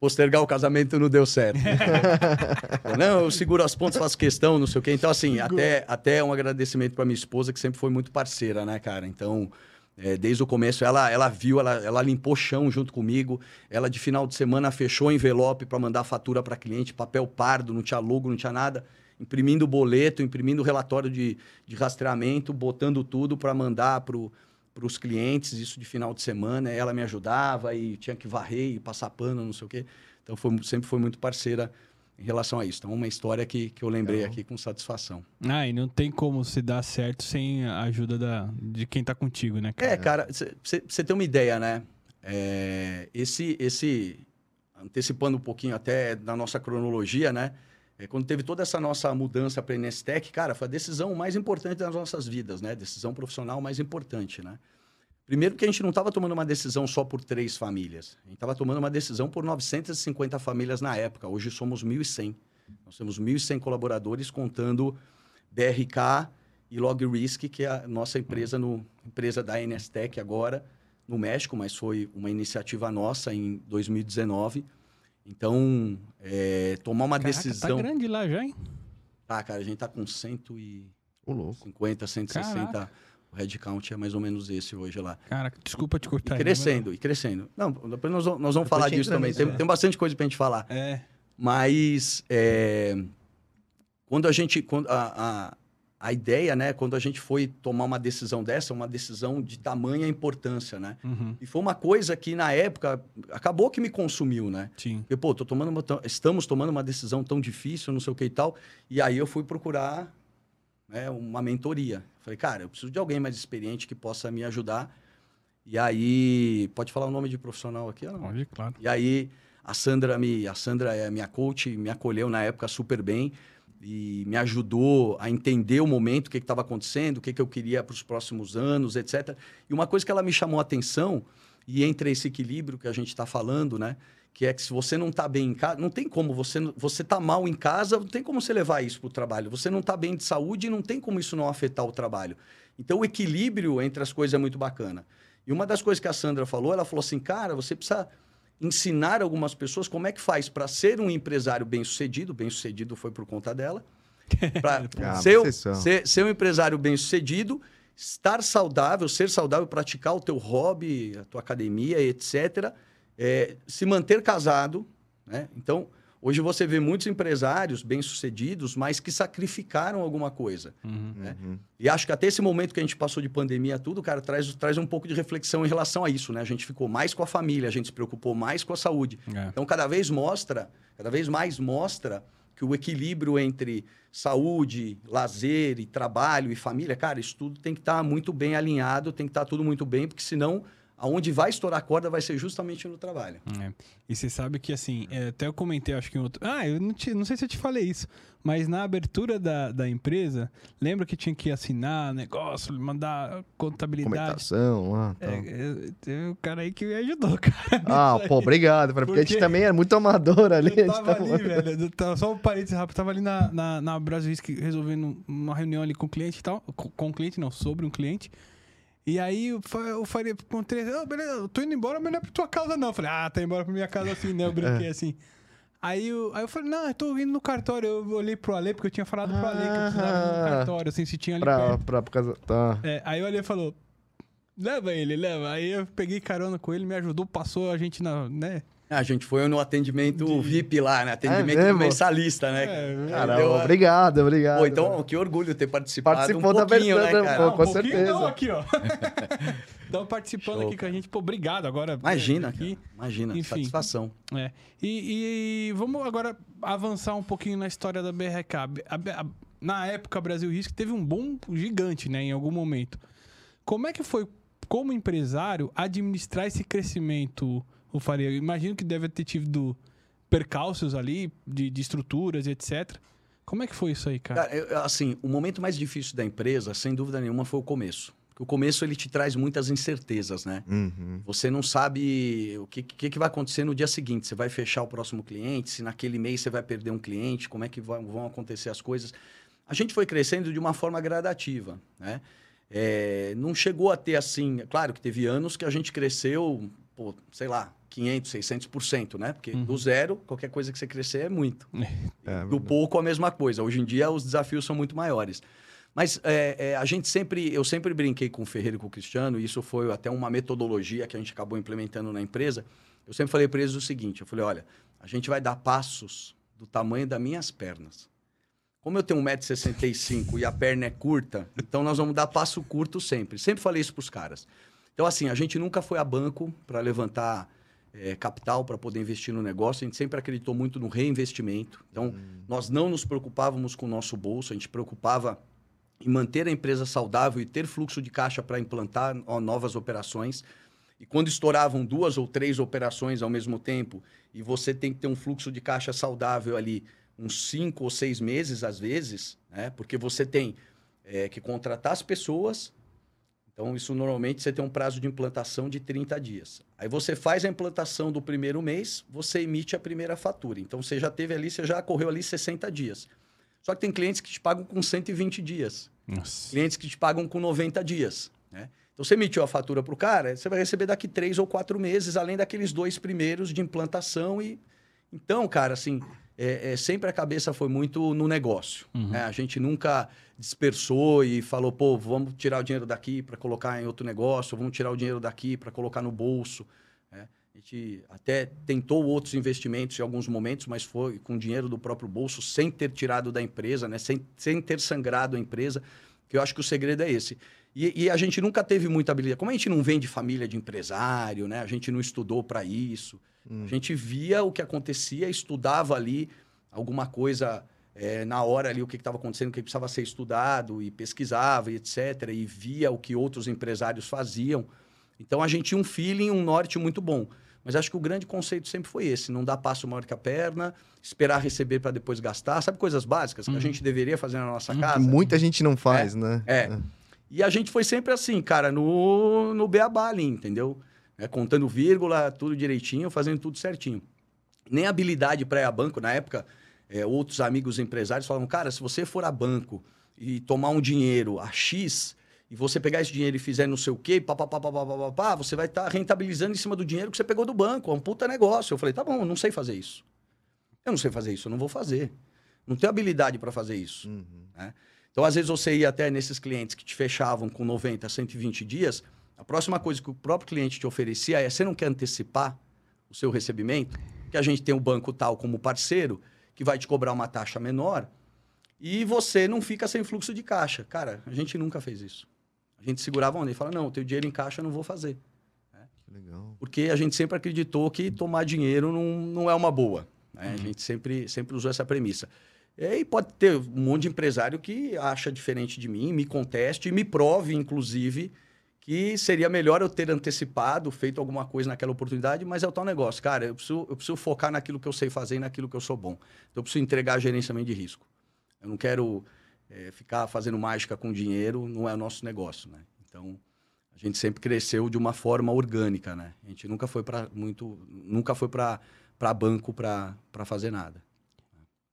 postergar o casamento não deu certo. não, eu seguro as pontas, faço questão, não sei o quê. Então, assim, até, até um agradecimento para minha esposa, que sempre foi muito parceira, né, cara? Então, é, desde o começo, ela, ela viu, ela, ela limpou chão junto comigo. Ela, de final de semana, fechou envelope para mandar fatura para cliente, papel pardo, não tinha logo, não tinha nada. Imprimindo boleto, imprimindo relatório de, de rastreamento, botando tudo para mandar para os clientes, isso de final de semana. Ela me ajudava e tinha que varrer e passar pano, não sei o quê. Então, foi, sempre foi muito parceira em relação a isso. Então, uma história que, que eu lembrei aqui com satisfação. Ah, e não tem como se dar certo sem a ajuda da, de quem está contigo, né, cara? É, cara, você tem uma ideia, né? É, esse, esse, antecipando um pouquinho até da nossa cronologia, né? É, quando teve toda essa nossa mudança para a Nestec, cara, foi a decisão mais importante das nossas vidas, né? Decisão profissional mais importante, né? Primeiro que a gente não estava tomando uma decisão só por três famílias. A gente estava tomando uma decisão por 950 famílias na época. Hoje somos 1.100. Nós temos 1.100 colaboradores contando BRK e LogRisk, que é a nossa empresa, no, empresa da Nstec agora, no México, mas foi uma iniciativa nossa em 2019. Então, é, tomar uma Caraca, tá decisão... tá grande lá já, hein? Tá, cara, a gente tá com 150, 160... Caraca headcount é mais ou menos esse hoje lá. Cara, desculpa te cortar. E crescendo, e crescendo. Não, depois nós, nós vamos falar disso também. Tem, tem, bastante coisa pra gente falar. É. Mas é, quando a gente. Quando a, a, a, ideia, né? Quando a gente foi tomar uma decisão dessa, uma decisão de tamanha importância, né? Uhum. E foi uma coisa que, na época, acabou que me consumiu, né? Sim. Porque, pô, tô tomando uma, estamos tomando uma decisão tão difícil, não sei o que e tal. E aí eu fui procurar né, uma mentoria. Falei, cara, eu preciso de alguém mais experiente que possa me ajudar. E aí, pode falar o nome de profissional aqui? Não? Pode, claro. E aí, a Sandra, me, a Sandra é minha coach, me acolheu na época super bem e me ajudou a entender o momento, o que estava acontecendo, o que, que eu queria para os próximos anos, etc. E uma coisa que ela me chamou a atenção, e entre esse equilíbrio que a gente está falando, né? Que é que se você não está bem em casa, não tem como você você tá mal em casa, não tem como você levar isso para o trabalho. Você não está bem de saúde, não tem como isso não afetar o trabalho. Então o equilíbrio entre as coisas é muito bacana. E uma das coisas que a Sandra falou, ela falou assim, cara, você precisa ensinar algumas pessoas como é que faz para ser um empresário bem sucedido. Bem sucedido foi por conta dela. Para ah, ser, ser, ser um empresário bem sucedido, estar saudável, ser saudável, praticar o teu hobby, a tua academia, etc é, se manter casado, né? Então, hoje você vê muitos empresários bem-sucedidos, mas que sacrificaram alguma coisa. Uhum, né? uhum. E acho que até esse momento que a gente passou de pandemia tudo, cara, traz, traz um pouco de reflexão em relação a isso, né? A gente ficou mais com a família, a gente se preocupou mais com a saúde. É. Então, cada vez mostra, cada vez mais mostra que o equilíbrio entre saúde, lazer e trabalho e família, cara, isso tudo tem que estar tá muito bem alinhado, tem que estar tá tudo muito bem, porque senão aonde vai estourar a corda vai ser justamente no trabalho. É. E você sabe que, assim, é, até eu comentei, acho que em outro. Ah, eu não, te, não sei se eu te falei isso, mas na abertura da, da empresa, lembra que tinha que assinar negócio, mandar contabilidade. Documentação, ah, tá. É, teve um cara aí que me ajudou, cara. Ah, pô, obrigado, porque, porque a gente também é muito amador ali. Eu tava ali, velho. Tava, só um parênteses rápido, tava ali na, na, na Brasil resolvendo uma reunião ali com o cliente e tal. Com, com o cliente, não, sobre um cliente. E aí eu falei, encontrei, oh, beleza, eu tô indo embora, mas não é pra tua casa, não. Eu falei, ah, tá indo embora pra minha casa assim, né? Eu brinquei é. assim. Aí eu, aí eu falei, não, eu tô indo no cartório. Eu olhei pro Ale, porque eu tinha falado pro Ale que eu precisava ir no ah. cartório, assim, se tinha ali pra, perto. Pra, pra casa, tá. É, aí o Ale falou, leva ele, leva. Aí eu peguei carona com ele, me ajudou, passou a gente na, né? A gente foi no atendimento de... VIP lá, né? Atendimento é mensalista, né? É, Caramba, obrigado, obrigado. Pô, então, que orgulho ter participado Participou um pouquinho, da né, cara? Pô, com um certeza. Não, aqui, ó. Estão participando Show, aqui com a gente. Pô, obrigado agora. Imagina, aqui. Imagina, Enfim, satisfação. É. E, e, vamos agora avançar um pouquinho na história da BRK. A, a, na época, Brasil Risco teve um bom gigante, né? Em algum momento. Como é que foi, como empresário, administrar esse crescimento o Faria? Eu imagino que deve ter tido percalços ali, de, de estruturas e etc. Como é que foi isso aí, cara? cara eu, assim, o momento mais difícil da empresa, sem dúvida nenhuma, foi o começo. Porque o começo ele te traz muitas incertezas, né? Uhum. Você não sabe o que, que, que, vai acontecer no dia seguinte. Você vai fechar o próximo cliente, se naquele mês você vai perder um cliente, como é que vão, vão acontecer as coisas. A gente foi crescendo de uma forma gradativa, né? É, não chegou a ter assim... Claro que teve anos que a gente cresceu pô, sei lá, 500, 600%, né? Porque Uhum. do zero, qualquer coisa que você crescer é muito. É, do pouco, a mesma coisa. Hoje em dia, os desafios são muito maiores. Mas é, é, a gente sempre, eu sempre brinquei com o Ferreira e com o Cristiano, e isso foi até uma metodologia que a gente acabou implementando na empresa. Eu sempre falei para eles o seguinte: eu falei, olha, a gente vai dar passos do tamanho das minhas pernas. Como eu tenho 1,65m e a perna é curta, então nós vamos dar passo curto sempre. Sempre falei isso para os caras. Então, assim, a gente nunca foi a banco para levantar eh, capital para poder investir no negócio. A gente sempre acreditou muito no reinvestimento. Então, nós não nos preocupávamos com o nosso bolso, a gente preocupava em manter a empresa saudável e ter fluxo de caixa para implantar novas operações. E quando estouravam duas ou três operações ao mesmo tempo, e você tem que ter um fluxo de caixa saudável ali, uns cinco ou seis meses às vezes, né? porque você tem eh, que contratar as pessoas. Então, isso normalmente você tem um prazo de implantação de 30 dias. Aí você faz a implantação do primeiro mês, você emite a primeira fatura. Então, você já teve ali, você já correu ali 60 dias. Só que tem clientes que te pagam com 120 dias Nossa. clientes que te pagam com 90 dias. Né? Então, você emitiu a fatura para o cara, você vai receber daqui três ou quatro meses, além daqueles dois primeiros de implantação. e Então, cara, assim, é, é, sempre a cabeça foi muito no negócio. Uhum. né? A gente nunca dispersou e falou, pô, vamos tirar o dinheiro daqui para colocar em outro negócio, vamos tirar o dinheiro daqui para colocar no bolso. né? A gente até tentou outros investimentos em alguns momentos, mas foi com dinheiro do próprio bolso, sem ter tirado da empresa, né? sem, sem ter sangrado a empresa, que eu acho que o segredo é esse. E, e a gente nunca teve muita habilidade. Como a gente não vem de família de empresário, né? a gente não estudou para isso, Hum. a gente via o que acontecia, estudava ali alguma coisa eh, na hora ali, o que estava acontecendo, o que precisava ser estudado, e pesquisava, e etc. E via o que outros empresários faziam. Então a gente tinha um feeling, um norte muito bom. Mas acho que o grande conceito sempre foi esse: não dar passo maior que a perna, esperar receber para depois gastar. Sabe coisas básicas que Uhum. a gente deveria fazer na nossa Que casa? muita gente não faz, né? É. E a gente foi sempre assim, cara, no, no beabá ali, entendeu? É, contando vírgula, tudo direitinho, fazendo tudo certinho. Nem habilidade para ir a banco, na época, é, outros amigos empresários falavam, cara, se você for a banco e tomar um dinheiro a X, e você pegar esse dinheiro e fizer não sei o quê, pá, pá, pá, pá, pá, pá, pá você vai estar tá rentabilizando em cima do dinheiro que você pegou do banco. É um puta negócio. Eu falei, tá bom, eu não sei fazer isso. Eu não sei fazer isso, eu não vou fazer. Não tenho habilidade para fazer isso. Uhum. Né? Então, às vezes, você ia até nesses clientes que te fechavam com 90, 120 dias, a próxima coisa que o próprio cliente te oferecia é, você não quer antecipar o seu recebimento? Que a gente tem o um banco tal como parceiro, que vai te cobrar uma taxa menor, e você não fica sem fluxo de caixa. Cara, a gente nunca fez isso. A gente segurava onde? E fala: não, eu tenho dinheiro em caixa, eu não vou fazer. Que legal. Porque a gente sempre acreditou que tomar dinheiro não, não é uma boa. né? A Uhum. gente sempre, sempre usou essa premissa. E aí pode ter um monte de empresário que acha diferente de mim, me conteste e me prove, inclusive, que seria melhor eu ter antecipado, feito alguma coisa naquela oportunidade, mas é o tal negócio. Cara, eu preciso, eu preciso focar naquilo que eu sei fazer e naquilo que eu sou bom. Então, eu preciso entregar gerenciamento de risco. Eu não quero eh, ficar fazendo mágica com dinheiro, não é o nosso negócio, né? Então, a gente sempre cresceu de uma forma orgânica, né? A gente nunca foi para muito, nunca foi para banco para fazer nada.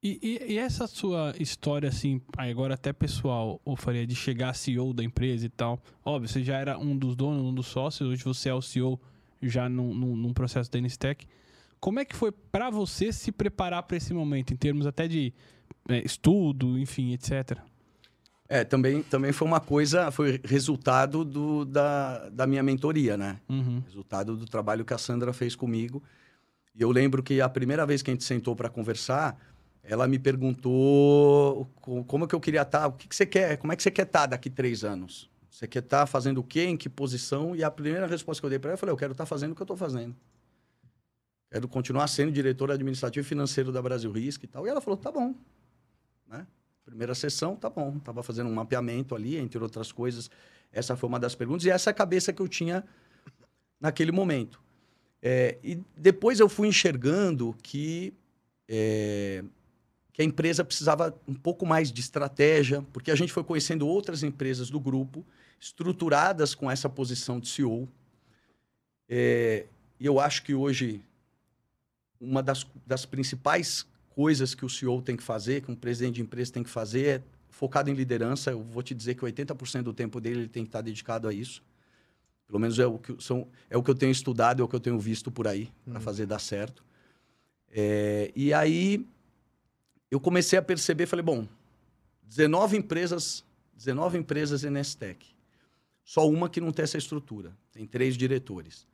E, e- e essa sua história, assim, agora até pessoal, ô Faria, de chegar CEO da empresa e tal. Óbvio, você já era um dos donos, um dos sócios, hoje você é o CEO já num, num, num processo da Instec. Como é que foi pra você se preparar pra esse momento, em termos até de é, estudo, enfim, etc? É, também, também foi uma coisa, foi resultado do, da, da minha mentoria, né? Uhum. Resultado do trabalho que a Sandra fez comigo. E eu lembro que a primeira vez que a gente sentou para conversar, ela me perguntou co- como que eu queria estar, o que, que você quer, como é que você quer estar daqui três anos? Você quer estar fazendo o quê, em que posição? E a primeira resposta que eu dei para ela, eu falei, eu quero estar fazendo o que eu estou fazendo. Quero continuar sendo diretor administrativo e financeiro da Brasil Risk e tal. E ela falou, tá bom. Né? Primeira sessão, tá bom. Tava fazendo um mapeamento ali, entre outras coisas. Essa foi uma das perguntas. E essa é a cabeça que eu tinha naquele momento. É, e depois eu fui enxergando que, é, que a empresa precisava um pouco mais de estratégia, porque a gente foi conhecendo outras empresas do grupo, estruturadas com essa posição de CEO. É, e eu acho que hoje uma das, das principais coisas que o CEO tem que fazer, que um presidente de empresa tem que fazer, é focado em liderança. Eu vou te dizer que 80% do tempo dele ele tem que estar dedicado a isso. Pelo menos é o que, são, é o que eu tenho estudado, é o que eu tenho visto por aí, para fazer dar certo. É, e aí eu comecei a perceber, falei, bom, 19 empresas, 19 empresas Nestec. Só uma que não tem essa estrutura. Tem três diretores.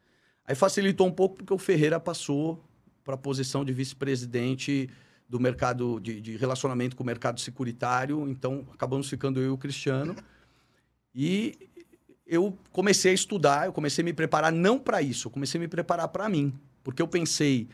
Aí facilitou um pouco porque o Ferreira passou para a posição de vice-presidente do mercado de, de, relacionamento com o mercado securitário. Então, acabamos ficando eu e o Cristiano. E eu comecei a estudar, eu comecei a me preparar não para isso, eu comecei a me preparar para mim. Porque eu pensei,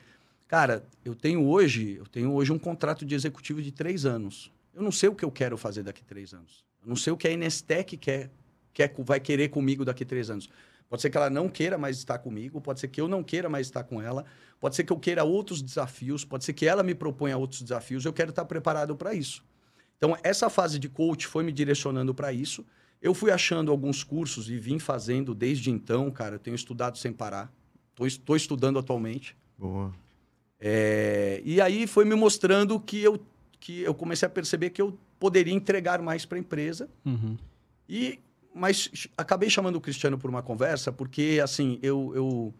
cara, eu tenho hoje, eu tenho hoje um contrato de executivo de três anos. Eu não sei o que eu quero fazer daqui três anos. Eu não sei o que a Inestec quer, quer, vai querer comigo daqui três anos. Pode ser que ela não queira mais estar comigo, pode ser que eu não queira mais estar com ela, pode ser que eu queira outros desafios, pode ser que ela me proponha outros desafios, eu quero estar preparado para isso. Então, essa fase de coach foi me direcionando para isso. Eu fui achando alguns cursos e vim fazendo desde então, cara. Eu tenho estudado sem parar. Estou estudando atualmente. Boa. É, e aí foi me mostrando que eu, que eu comecei a perceber que eu poderia entregar mais para a empresa. Uhum. E mas acabei chamando o Cristiano por uma conversa, porque, assim, eu. eu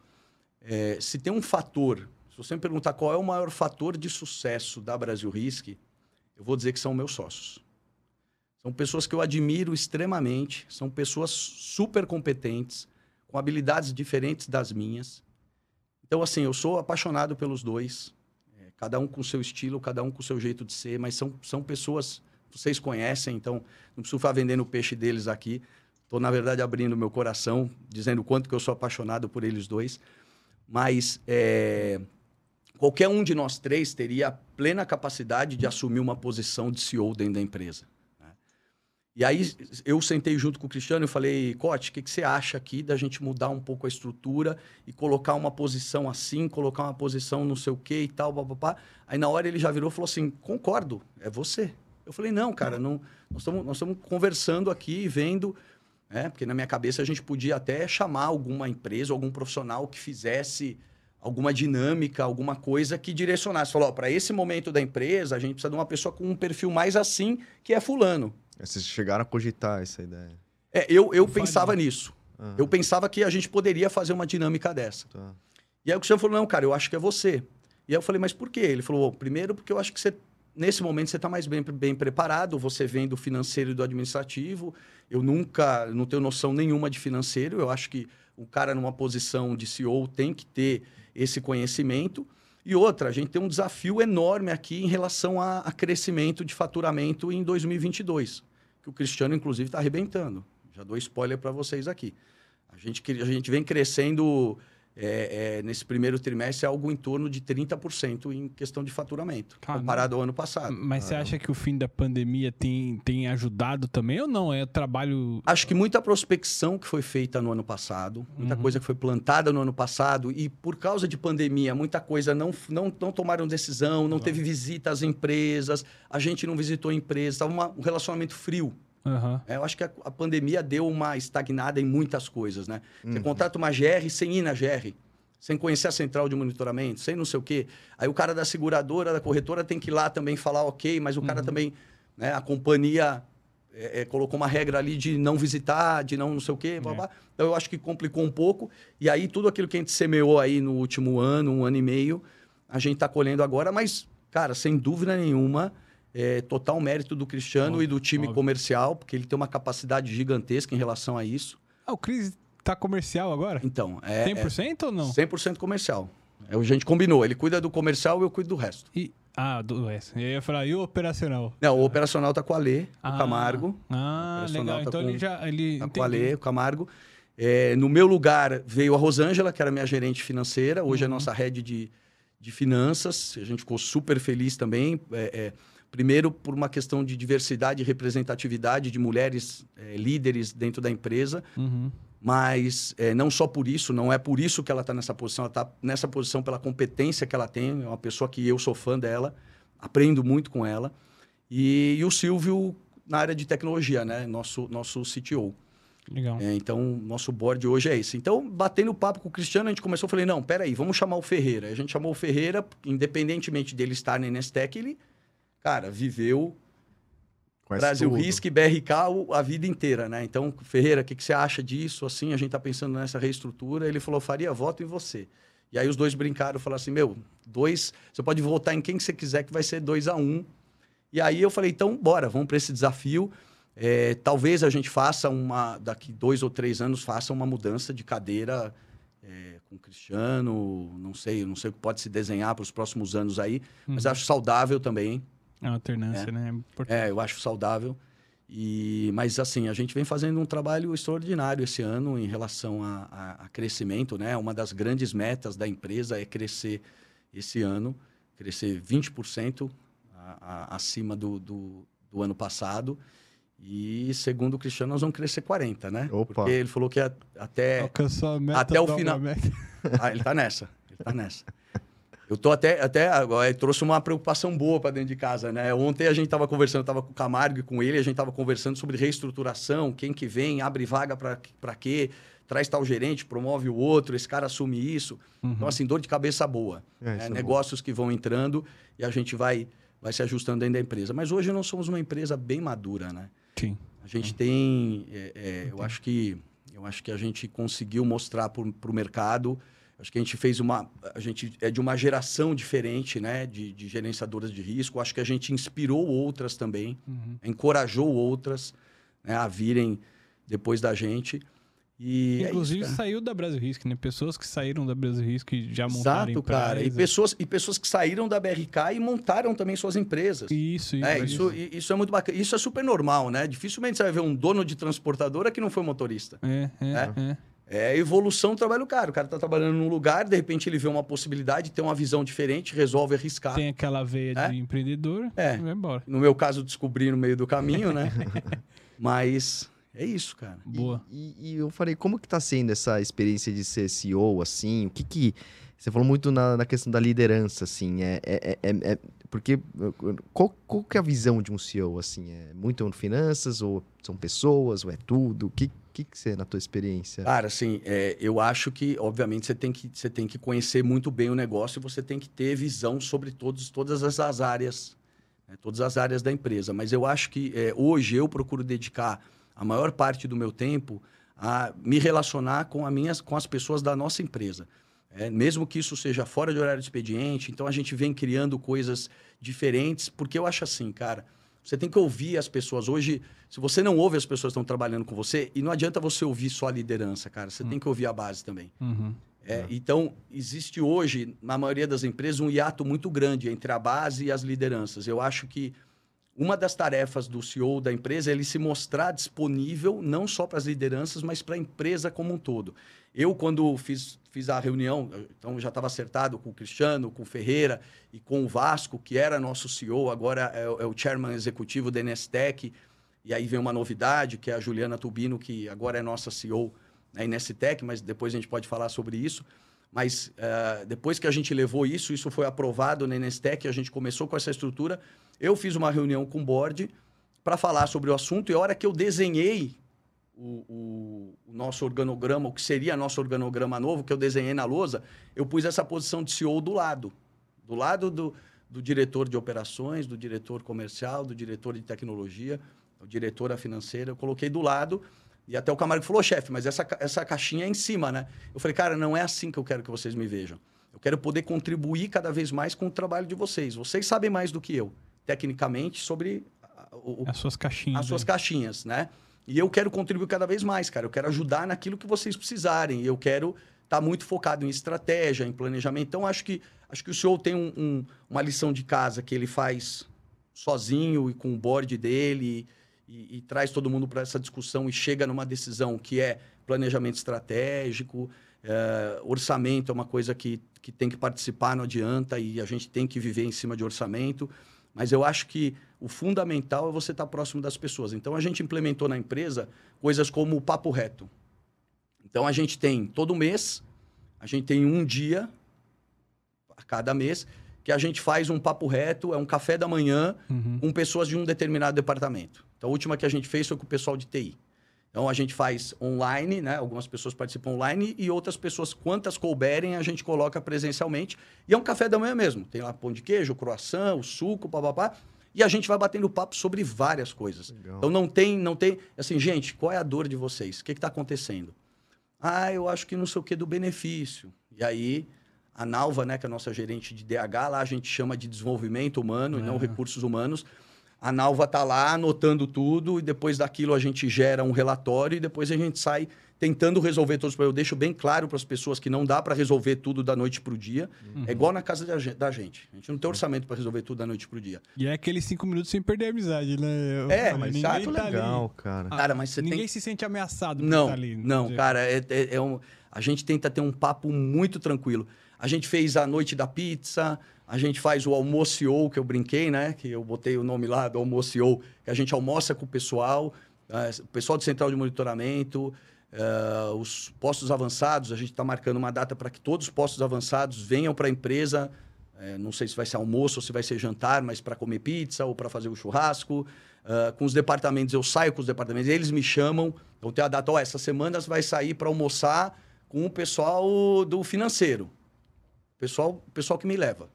é, se tem um fator, se você me perguntar qual é o maior fator de sucesso da Brasil Risk, eu vou dizer que são meus sócios. São pessoas que eu admiro extremamente, são pessoas super competentes, com habilidades diferentes das minhas. Então, assim, eu sou apaixonado pelos dois, é, cada um com seu estilo, cada um com seu jeito de ser, mas são, são pessoas vocês conhecem, então não preciso ficar vendendo o peixe deles aqui. Estou, na verdade, abrindo meu coração, dizendo o quanto que eu sou apaixonado por eles dois. Mas é, qualquer um de nós três teria a plena capacidade de assumir uma posição de CEO dentro da empresa. E aí eu sentei junto com o Cristiano e falei, Cote, o que, que você acha aqui da gente mudar um pouco a estrutura e colocar uma posição assim, colocar uma posição não sei o que e tal, papapá. Aí na hora ele já virou e falou assim, concordo, é você. Eu falei, não, cara, não, nós estamos nós conversando aqui, vendo né? Porque na minha cabeça a gente podia até chamar alguma empresa, algum profissional que fizesse alguma dinâmica, alguma coisa que direcionasse. Falou, para esse momento da empresa, a gente precisa de uma pessoa com um perfil mais assim, que é fulano. Vocês chegaram a cogitar essa ideia? É, eu, eu pensava nisso. Uhum. Eu pensava que a gente poderia fazer uma dinâmica dessa. Tá. E aí o Cristiano falou, não, cara, eu acho que é você. E aí eu falei, mas por quê? Ele falou, primeiro porque eu acho que você nesse momento você está mais bem, bem preparado, você vem do financeiro e do administrativo. Eu nunca, não tenho noção nenhuma de financeiro. Eu acho que o cara numa posição de CEO tem que ter esse conhecimento. E outra, a gente tem um desafio enorme aqui em relação a, a crescimento de faturamento em 2022, que o Cristiano, inclusive, está arrebentando. Já dou spoiler para vocês aqui. A gente, a gente vem crescendo é, é, nesse primeiro trimestre é algo em torno de 30% em questão de faturamento, comparado ao ano passado. Mas você acha que o fim da pandemia tem, tem ajudado também ou não? É trabalho. Acho que muita prospecção que foi feita no ano passado, muita uhum. coisa que foi plantada no ano passado, e por causa de pandemia, muita coisa não, não, não tomaram decisão, não, não. teve visita às empresas, a gente não visitou empresas, estava um relacionamento frio. Uhum. É, eu acho que a, a, pandemia deu uma estagnada em muitas coisas, né? Uhum. Você contrata uma GR sem ir na GR, sem conhecer a central de monitoramento, sem não sei o quê. Aí o cara da seguradora, da corretora tem que ir lá também falar ok, mas o cara uhum. também, né? A companhia é, é, colocou uma regra ali de não visitar, de não não sei o quê. Blá, é. blá. Então eu acho que complicou um pouco. E aí tudo aquilo que a gente semeou aí no último ano, um ano e meio, a gente está colhendo agora, mas, cara, sem dúvida nenhuma é, total mérito do Cristiano óbvio, e do time óbvio. comercial, porque ele tem uma capacidade gigantesca em relação a isso. Ah, o Cris tá comercial agora? Então, é... 100% é, ou não? 100% comercial. É, a gente combinou, ele cuida do comercial e eu cuido do resto. E, ah, do resto. Eu ia falar, e o operacional? Não, o operacional tá com a Lê, ah, o Camargo. Ah, legal. Tá então com, ele já... Ele... Tá com a Lê, o Camargo. É, no meu lugar veio a Rosângela, que era minha gerente financeira. Hoje é uhum. é nossa rede de, de finanças. A gente ficou super feliz também. É, é, Primeiro, por uma questão de diversidade e representatividade de mulheres é, líderes dentro da empresa. Uhum. Mas é, não só por isso, não é por isso que ela está nessa posição. Ela está nessa posição pela competência que ela tem. É uma pessoa que eu sou fã dela, aprendo muito com ela. E, e o Silvio na área de tecnologia, né? Nosso, nosso CTO. Legal. É, então, nosso board hoje é esse. Então, batendo papo com o Cristiano, a gente começou, falei, não, peraí, vamos chamar o Ferreira. A gente chamou o Ferreira, independentemente dele estar na Nestec, ele cara, viveu Conhece Brasil tudo. Risk e BRK a vida inteira, né? Então, Ferreira, o que, que você acha disso? Assim, a gente tá pensando nessa reestrutura. Ele falou, Faria, voto em você. E aí os dois brincaram, falaram assim, meu, dois, você pode votar em quem que você quiser, que vai ser 2 a 1 um. E aí eu falei, então, bora, vamos para esse desafio. É, talvez a gente faça uma, daqui dois ou três anos, faça uma mudança de cadeira é, com o Cristiano, não sei, não sei o que pode se desenhar para os próximos anos aí, mas acho saudável também. É uma alternância, né? É importante. É, eu acho saudável. E, mas assim, a gente vem fazendo um trabalho extraordinário esse ano em relação a, a- a crescimento, né? Uma das grandes metas da empresa é crescer esse ano, crescer 20% a- a- acima do, do, do ano passado. E segundo o Cristiano, nós vamos crescer 40%, né? Opa. Porque ele falou que a- até Alcançou a meta. Até o a final. meta. ah, ele tá nessa. Ele tá nessa. Eu tô até, até agora, trouxe uma preocupação boa para dentro de casa, né? Ontem a gente tava conversando, eu tava com o Camargo e com ele, a gente tava conversando sobre reestruturação, quem que vem, abre vaga para quê, traz tal gerente, promove o outro, esse cara assume isso. Então, assim, dor de cabeça boa. É, né? é. Negócios que vão entrando e a gente vai, vai se ajustando dentro da empresa. Mas hoje nós somos uma empresa bem madura, né? Sim. A gente tem, é, é, eu acho que eu acho que a gente conseguiu mostrar para o mercado. Acho que a gente fez uma, a gente é de uma geração diferente, né, de, de gerenciadoras de risco. Acho que a gente inspirou outras também, Uhum. encorajou outras né, a virem depois da gente. E é Inclusive isso, cara. saiu da Brasil Risk, né? Pessoas que saíram da Brasil Risk e já montaram Exato, cara. E empresa. pessoas, e pessoas que saíram da BRK e montaram também suas empresas. Isso, isso. É, isso, i- isso é muito bacana. Isso é super normal, né? Dificilmente você vai ver um dono de transportadora que não foi motorista. É, é, é. É a evolução do trabalho do cara. O cara tá trabalhando num lugar, de repente ele vê uma possibilidade, tem uma visão diferente, resolve arriscar. Tem aquela veia É? de empreendedor, É. vai embora. No meu caso, descobri no meio do caminho, né? Mas é isso, cara. Boa. E, e eu falei, como que tá sendo essa experiência de ser CEO, assim? O que que... Você falou muito na, na questão da liderança, assim, é, é, é, é- porque qual, qual que é a visão de um CEO, assim? É muito finanças, ou são pessoas, ou é tudo? O que, que que você, na tua experiência? Cara, assim, é, eu acho que, obviamente, você tem que, você tem que conhecer muito bem o negócio e você tem que ter visão sobre todos, todas as, as áreas, né, todas as áreas da empresa. Mas eu acho que é, hoje eu procuro dedicar a maior parte do meu tempo a me relacionar com, a minhas, com as pessoas da nossa empresa. É, mesmo que isso seja fora de horário de expediente, então a gente vem criando coisas diferentes, porque eu acho assim, cara, você tem que ouvir as pessoas. Hoje, se você não ouve as pessoas que estão trabalhando com você, e não adianta você ouvir só a liderança, cara, você tem que ouvir a base também. Uhum. É, Então, existe hoje, na maioria das empresas, um hiato muito grande entre a base e as lideranças. Eu acho que uma das tarefas do CEO da empresa é ele se mostrar disponível não só para as lideranças, mas para a empresa como um todo. Eu, quando fiz, fiz a reunião, então já estava acertado com o Cristiano, com o Ferreira e com o Vasco, que era nosso CEO, agora é, o- é o chairman executivo da Nestec. E aí vem uma novidade, que é a Juliana Tubino, que agora é nossa CEO na Inestec, mas depois a gente pode falar sobre isso. Mas eh, depois que a gente levou isso, isso foi aprovado na Inestec, a gente começou com essa estrutura. Eu fiz uma reunião com o board para falar sobre o assunto e a hora que eu desenhei o, o- o nosso organograma, o que seria nosso organograma novo, que eu desenhei na lousa, eu pus essa posição de CEO do lado. Do lado do, do diretor de operações, do diretor comercial, do diretor de tecnologia, do diretora financeira. Eu coloquei do lado e até o Camargo falou, chefe, mas essa, essa caixinha é em cima, né? Eu falei, cara, não é assim que eu quero que vocês me vejam. Eu quero poder contribuir cada vez mais com o trabalho de vocês. Vocês sabem mais do que eu, tecnicamente, sobre o- As suas caixinhas. as suas né? caixinhas, né? E eu quero contribuir cada vez mais, cara. Eu quero ajudar naquilo que vocês precisarem. Eu quero estar muito focado em estratégia, em planejamento. Então, acho que, acho que o senhor tem um- um- uma lição de casa que ele faz sozinho e com o board dele e, e traz todo mundo para essa discussão e chega numa decisão que é planejamento estratégico, é, orçamento é uma coisa que, que tem que participar, não adianta, e a gente tem que viver em cima de orçamento. Mas eu acho que o fundamental é você estar próximo das pessoas. Então, a gente implementou na empresa coisas como o papo reto. Então, a gente tem todo mês, a gente tem um dia a cada mês que a gente faz um papo reto, é um café da manhã Uhum. com pessoas de um determinado departamento. Então, a última que a gente fez foi com o pessoal de TI. Então, a gente faz online, né? Algumas pessoas participam online e outras pessoas, quantas couberem, a gente coloca presencialmente. E é um café da manhã mesmo. Tem lá pão de queijo, croissant, o suco, papapá. E a gente vai batendo papo sobre várias coisas. Legal. Então não tem, não tem. Assim, gente, qual é a dor de vocês? O que está acontecendo? Ah, eu acho que não sei o que do benefício. E aí, a Nalva, né, que é a nossa gerente de DH, lá a gente chama de desenvolvimento humano e não Ah. recursos humanos. A Nalva tá lá anotando tudo e depois daquilo a gente gera um relatório e depois a gente sai tentando resolver todos os problemas. Eu deixo bem claro para as pessoas que não dá para resolver tudo da noite para o dia. É igual na casa da gen- da gente. A gente não tem orçamento para resolver tudo da noite para o dia. E é aqueles cinco minutos sem perder a amizade, né? É, Mas tá legal, ali. cara. Cara, mas você ninguém tem- se sente ameaçado por Não, estar ali. não, dizer, cara, é, é- é um, a gente tenta ter um papo muito tranquilo. A gente fez a noite da pizza, a gente faz o almocio, que eu brinquei, né? Que eu botei o nome lá do almocio, que a gente almoça com o pessoal, eh, o pessoal do Central de Monitoramento, eh, os postos avançados, a gente está marcando uma data para que todos os postos avançados venham para a empresa. eh, não sei se vai ser almoço ou se vai ser jantar, mas para comer pizza ou para fazer o churrasco. Ah, com os departamentos, eu saio com os departamentos, eles me chamam. Eu tenho a data, ó, essa semana vai sair para almoçar com o pessoal do financeiro. Pessoal, pessoal que me leva.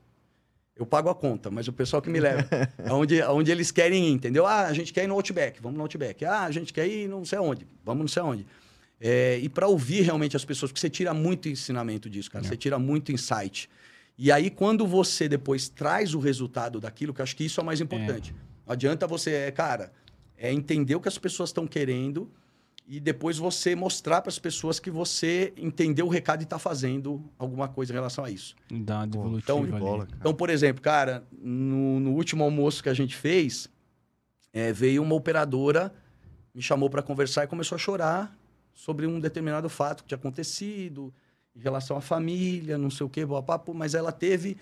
Eu pago a conta, mas o pessoal que me leva. aonde, aonde eles querem ir, entendeu? Ah, a gente quer ir no Outback, vamos no Outback. Ah, a gente quer ir não sei aonde, vamos não sei aonde. É, e para ouvir realmente as pessoas, porque você tira muito ensinamento disso, cara. É. Você tira muito insight. E aí, quando você depois traz o resultado daquilo, que eu acho que isso é o mais importante. Não adianta você, cara, é entender o que as pessoas estão querendo e depois você mostrar para as pessoas que você entendeu o recado e está fazendo alguma coisa em relação a isso. Dá uma devolutiva então, bola, cara. Então, por exemplo, cara, no, no último almoço que a gente fez, é, veio uma operadora, me chamou para conversar e começou a chorar sobre um determinado fato que tinha acontecido, em relação à família, não sei o quê, blá, mas ela teve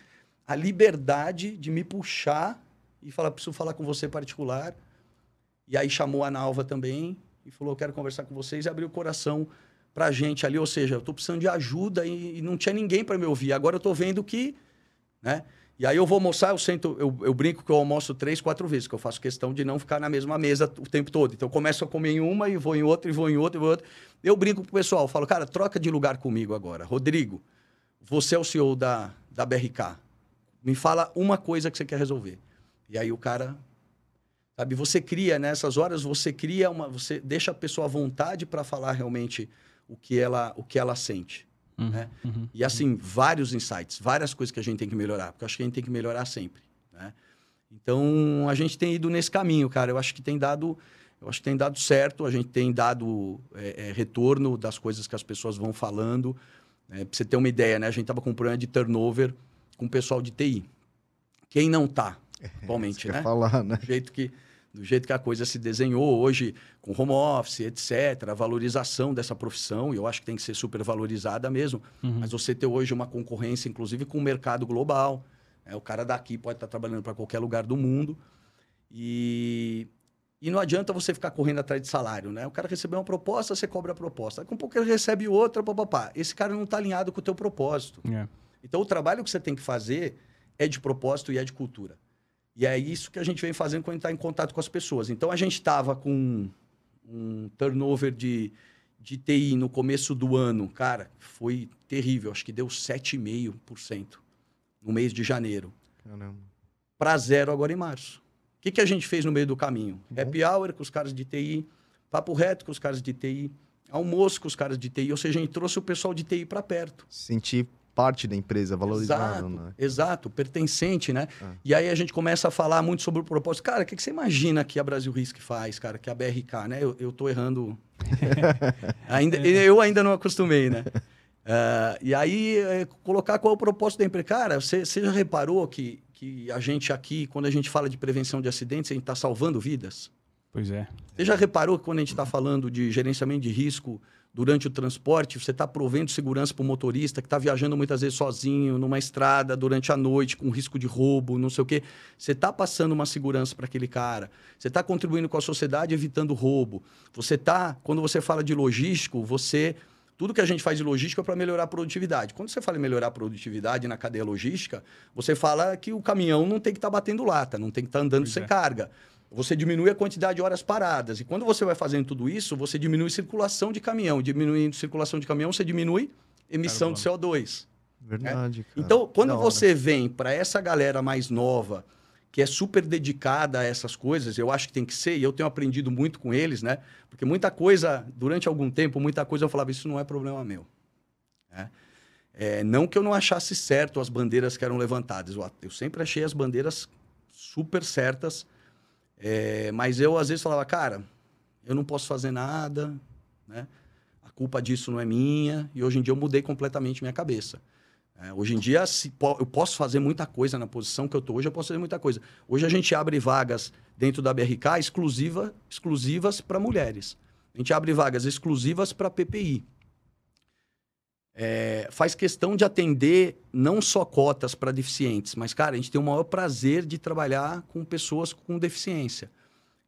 a liberdade de me puxar e falar, preciso falar com você particular. E aí chamou a Nalva também e falou, quero conversar com vocês, e abriu o coração pra gente ali, ou seja, eu tô precisando de ajuda e, e não tinha ninguém para me ouvir. Agora eu tô vendo que, né? E aí eu vou almoçar, eu sento, eu, eu brinco que eu almoço três, quatro vezes, que eu faço questão de não ficar na mesma mesa o tempo todo. Então eu começo a comer em uma e vou em outra, e vou em outra, e vou em outra. Eu brinco pro pessoal, falo, cara, troca de lugar comigo agora. Rodrigo, você é o CEO da, da BRK. Me fala uma coisa que você quer resolver. E aí o cara, sabe, você cria nessas horas, você cria uma, você deixa a pessoa à vontade para falar realmente o que ela, o que ela sente. Uhum, né? uhum. E assim, vários insights, várias coisas que a gente tem que melhorar, porque eu acho que a gente tem que melhorar sempre, né? Então, a gente tem ido nesse caminho, cara. Eu acho que tem dado, eu acho que tem dado certo, a gente tem dado é, é, retorno das coisas que as pessoas vão falando. Né? Pra você ter uma ideia, né? A gente tava com um problema de turnover com o pessoal de TI. Quem não tá atualmente, Quer né? falar, né? do jeito que do jeito que a coisa se desenhou hoje com home office, etc, a valorização dessa profissão, e eu acho que tem que ser super valorizada mesmo, Uhum. mas você ter hoje uma concorrência inclusive com o mercado global, né? o cara daqui pode estar trabalhando para qualquer lugar do mundo e e não adianta você ficar correndo atrás de salário, né? O cara recebeu uma proposta, você cobra a proposta. Com pouco ele recebe outra, papapá. Esse cara não está alinhado com o teu propósito. É. Então, o trabalho que você tem que fazer é de propósito e é de cultura. E é isso que a gente vem fazendo quando está em contato com as pessoas. Então, a gente estava com um turnover de, de TI no começo do ano. Cara, foi terrível. Acho que deu 7,5% no mês de janeiro. Caramba. Para zero agora em março. O que, que a gente fez no meio do caminho? Bom. Happy hour com os caras de TI, papo reto com os caras de TI, almoço com os caras de TI. Ou seja, a gente trouxe o pessoal de TI para perto. Sentir parte da empresa, valorizado, Exato, né? exato, pertencente, né? Ah. E aí a gente começa a falar muito sobre o propósito. Cara, o que, que você imagina que a Brasil Risk faz, cara? Que a BRK, né? Eu, eu tô errando. ainda, Eu ainda não acostumei, né? Ah, e aí, é, colocar qual é o propósito da empresa. Cara, você, você já reparou que, que a gente aqui, quando a gente fala de prevenção de acidentes, a gente está salvando vidas? Pois é. Você já reparou que quando a gente está falando de gerenciamento de risco durante o transporte, você está provendo segurança para o motorista que está viajando muitas vezes sozinho numa estrada durante a noite com risco de roubo, não sei o quê. Você está passando uma segurança para aquele cara. Você está contribuindo com a sociedade evitando roubo. Você está, quando você fala de logístico, você tudo que a gente faz de logística é para melhorar a produtividade. Quando você fala em melhorar a produtividade na cadeia logística, você fala que o caminhão não tem que estar batendo lata, não tem que estar andando Pois sem é. carga. Você diminui a quantidade de horas paradas. E quando você vai fazendo tudo isso, você diminui circulação de caminhão. Diminuindo circulação de caminhão, você diminui emissão de CO2. Verdade, cara. Então, quando Da hora. você vem para essa galera mais nova, que é super dedicada a essas coisas, eu acho que tem que ser, e eu tenho aprendido muito com eles, né? Porque muita coisa, durante algum tempo, muita coisa eu falava, isso não é problema meu. Né? É, não que eu não achasse certo as bandeiras que eram levantadas, eu, eu sempre achei as bandeiras super certas, é, mas eu às vezes falava, cara, eu não posso fazer nada, né? A culpa disso não é minha, e hoje em dia eu mudei completamente minha cabeça. É, hoje em dia, se, eu posso fazer muita coisa na posição que eu estou hoje, eu posso fazer muita coisa. Hoje a gente abre vagas dentro da BRK exclusiva, exclusivas para mulheres. A gente abre vagas exclusivas para PPI. É, faz questão de atender não só cotas para deficientes, mas, cara, a gente tem o maior prazer de trabalhar com pessoas com deficiência.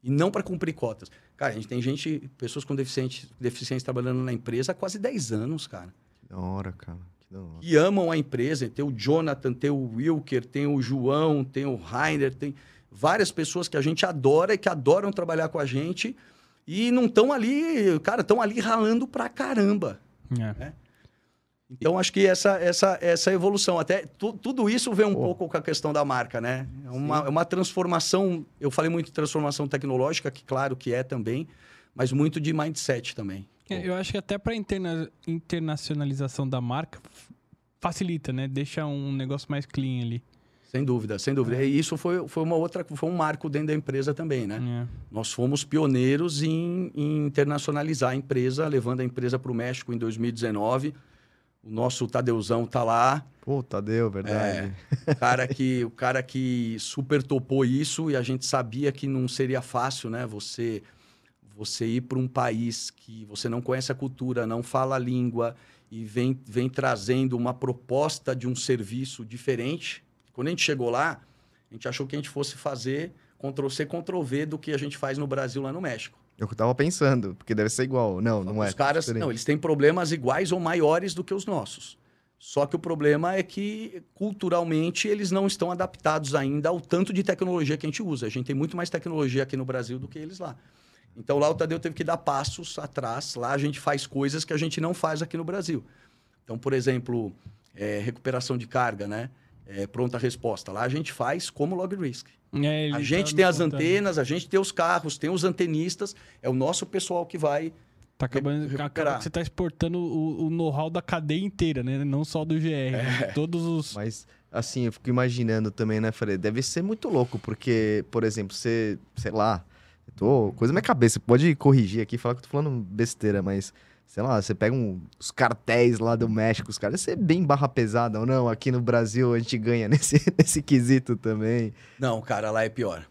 E não para cumprir cotas. Cara, a gente tem gente, pessoas com deficiência, deficiência trabalhando na empresa há quase 10 anos, cara. Que da hora, cara que amam a empresa. Tem o Jonathan, tem o Wilker, tem o João, tem o Rainer, tem várias pessoas que a gente adora e que adoram trabalhar com a gente e não estão ali, cara, estão ali ralando pra caramba. É. Né? Então, acho que essa, essa, essa evolução, até tu, tudo isso vem um oh. pouco com a questão da marca, né? É uma, é uma transformação, eu falei muito de transformação tecnológica, que claro que é também, mas muito de mindset também. É, eu acho que até para interna internacionalização da marca facilita, né? Deixa um negócio mais clean ali. Sem dúvida, sem dúvida. É. E isso foi, foi uma outra, foi um marco dentro da empresa também, né? É. Nós fomos pioneiros em, em, internacionalizar a empresa, levando a empresa para o México em 2019. O nosso Tadeuzão tá lá. Pô, Tadeu, verdade. É, o cara que o cara que super topou isso e a gente sabia que não seria fácil, né? Você você ir para um país que você não conhece a cultura, não fala a língua e vem, vem trazendo uma proposta de um serviço diferente. Quando a gente chegou lá, a gente achou que a gente fosse fazer Ctrl-C, Ctrl-V do que a gente faz no Brasil, lá no México. Eu estava pensando, porque deve ser igual. Não, não Os é. Os caras, não, eles têm problemas iguais ou maiores do que os nossos. Só que o problema é que, culturalmente, eles não estão adaptados ainda ao tanto de tecnologia que a gente usa. A gente tem muito mais tecnologia aqui no Brasil do que eles lá. Então lá o Tadeu teve que dar passos atrás. Lá a gente faz coisas que a gente não faz aqui no Brasil. Então, por exemplo, é, recuperação de carga, né? É, pronta resposta. Lá a gente faz como log risk. É, a gente tá tem as contando. antenas, a gente tem os carros, tem os antenistas. É o nosso pessoal que vai Tá acabando, acaba você está exportando o, o know-how da cadeia inteira, né? Não só do GR. É. Né? Todos os. Mas, assim, eu fico imaginando também, né, Falei, deve ser muito louco, porque, por exemplo, você, sei lá, Tô, coisa na minha cabeça. Pode corrigir aqui, falar que eu tô falando besteira, mas sei lá, você pega um, os cartéis lá do México, os caras, ser bem barra pesada ou não? Aqui no Brasil a gente ganha nesse, nesse quesito também. Não, cara, lá é pior.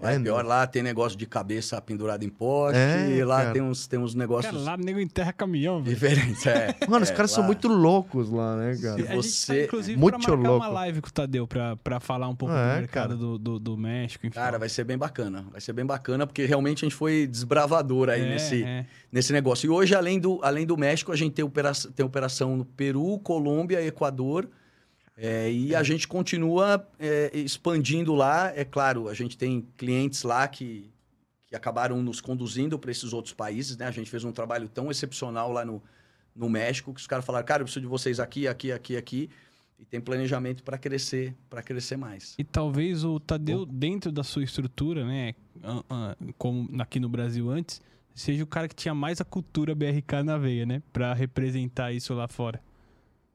Lá é, é pior, lá tem negócio de cabeça pendurada em poste, é, lá tem uns, tem uns negócios... Cara, lá nego enterra caminhão, velho. Diferente, é. Mano, os caras lá... são muito loucos lá, né, cara? Se você... Tá, inclusive, muito pra marcar louco. uma live com o Tadeu pra, pra falar um pouco é, do mercado do, do, do, México, enfim. Cara, vai ser bem bacana. Vai ser bem bacana, porque realmente a gente foi desbravador aí é, nesse, é. nesse negócio. E hoje, além do, além do México, a gente tem operação, tem operação no Peru, Colômbia, Equador é, e a gente continua é, expandindo lá. É claro, a gente tem clientes lá que, que acabaram nos conduzindo para esses outros países. Né? A gente fez um trabalho tão excepcional lá no, no México que os caras falaram: cara, eu preciso de vocês aqui, aqui, aqui, aqui. E tem planejamento para crescer, para crescer mais. E talvez o Tadeu, dentro da sua estrutura, né, como aqui no Brasil antes, seja o cara que tinha mais a cultura BRK na veia, né, para representar isso lá fora.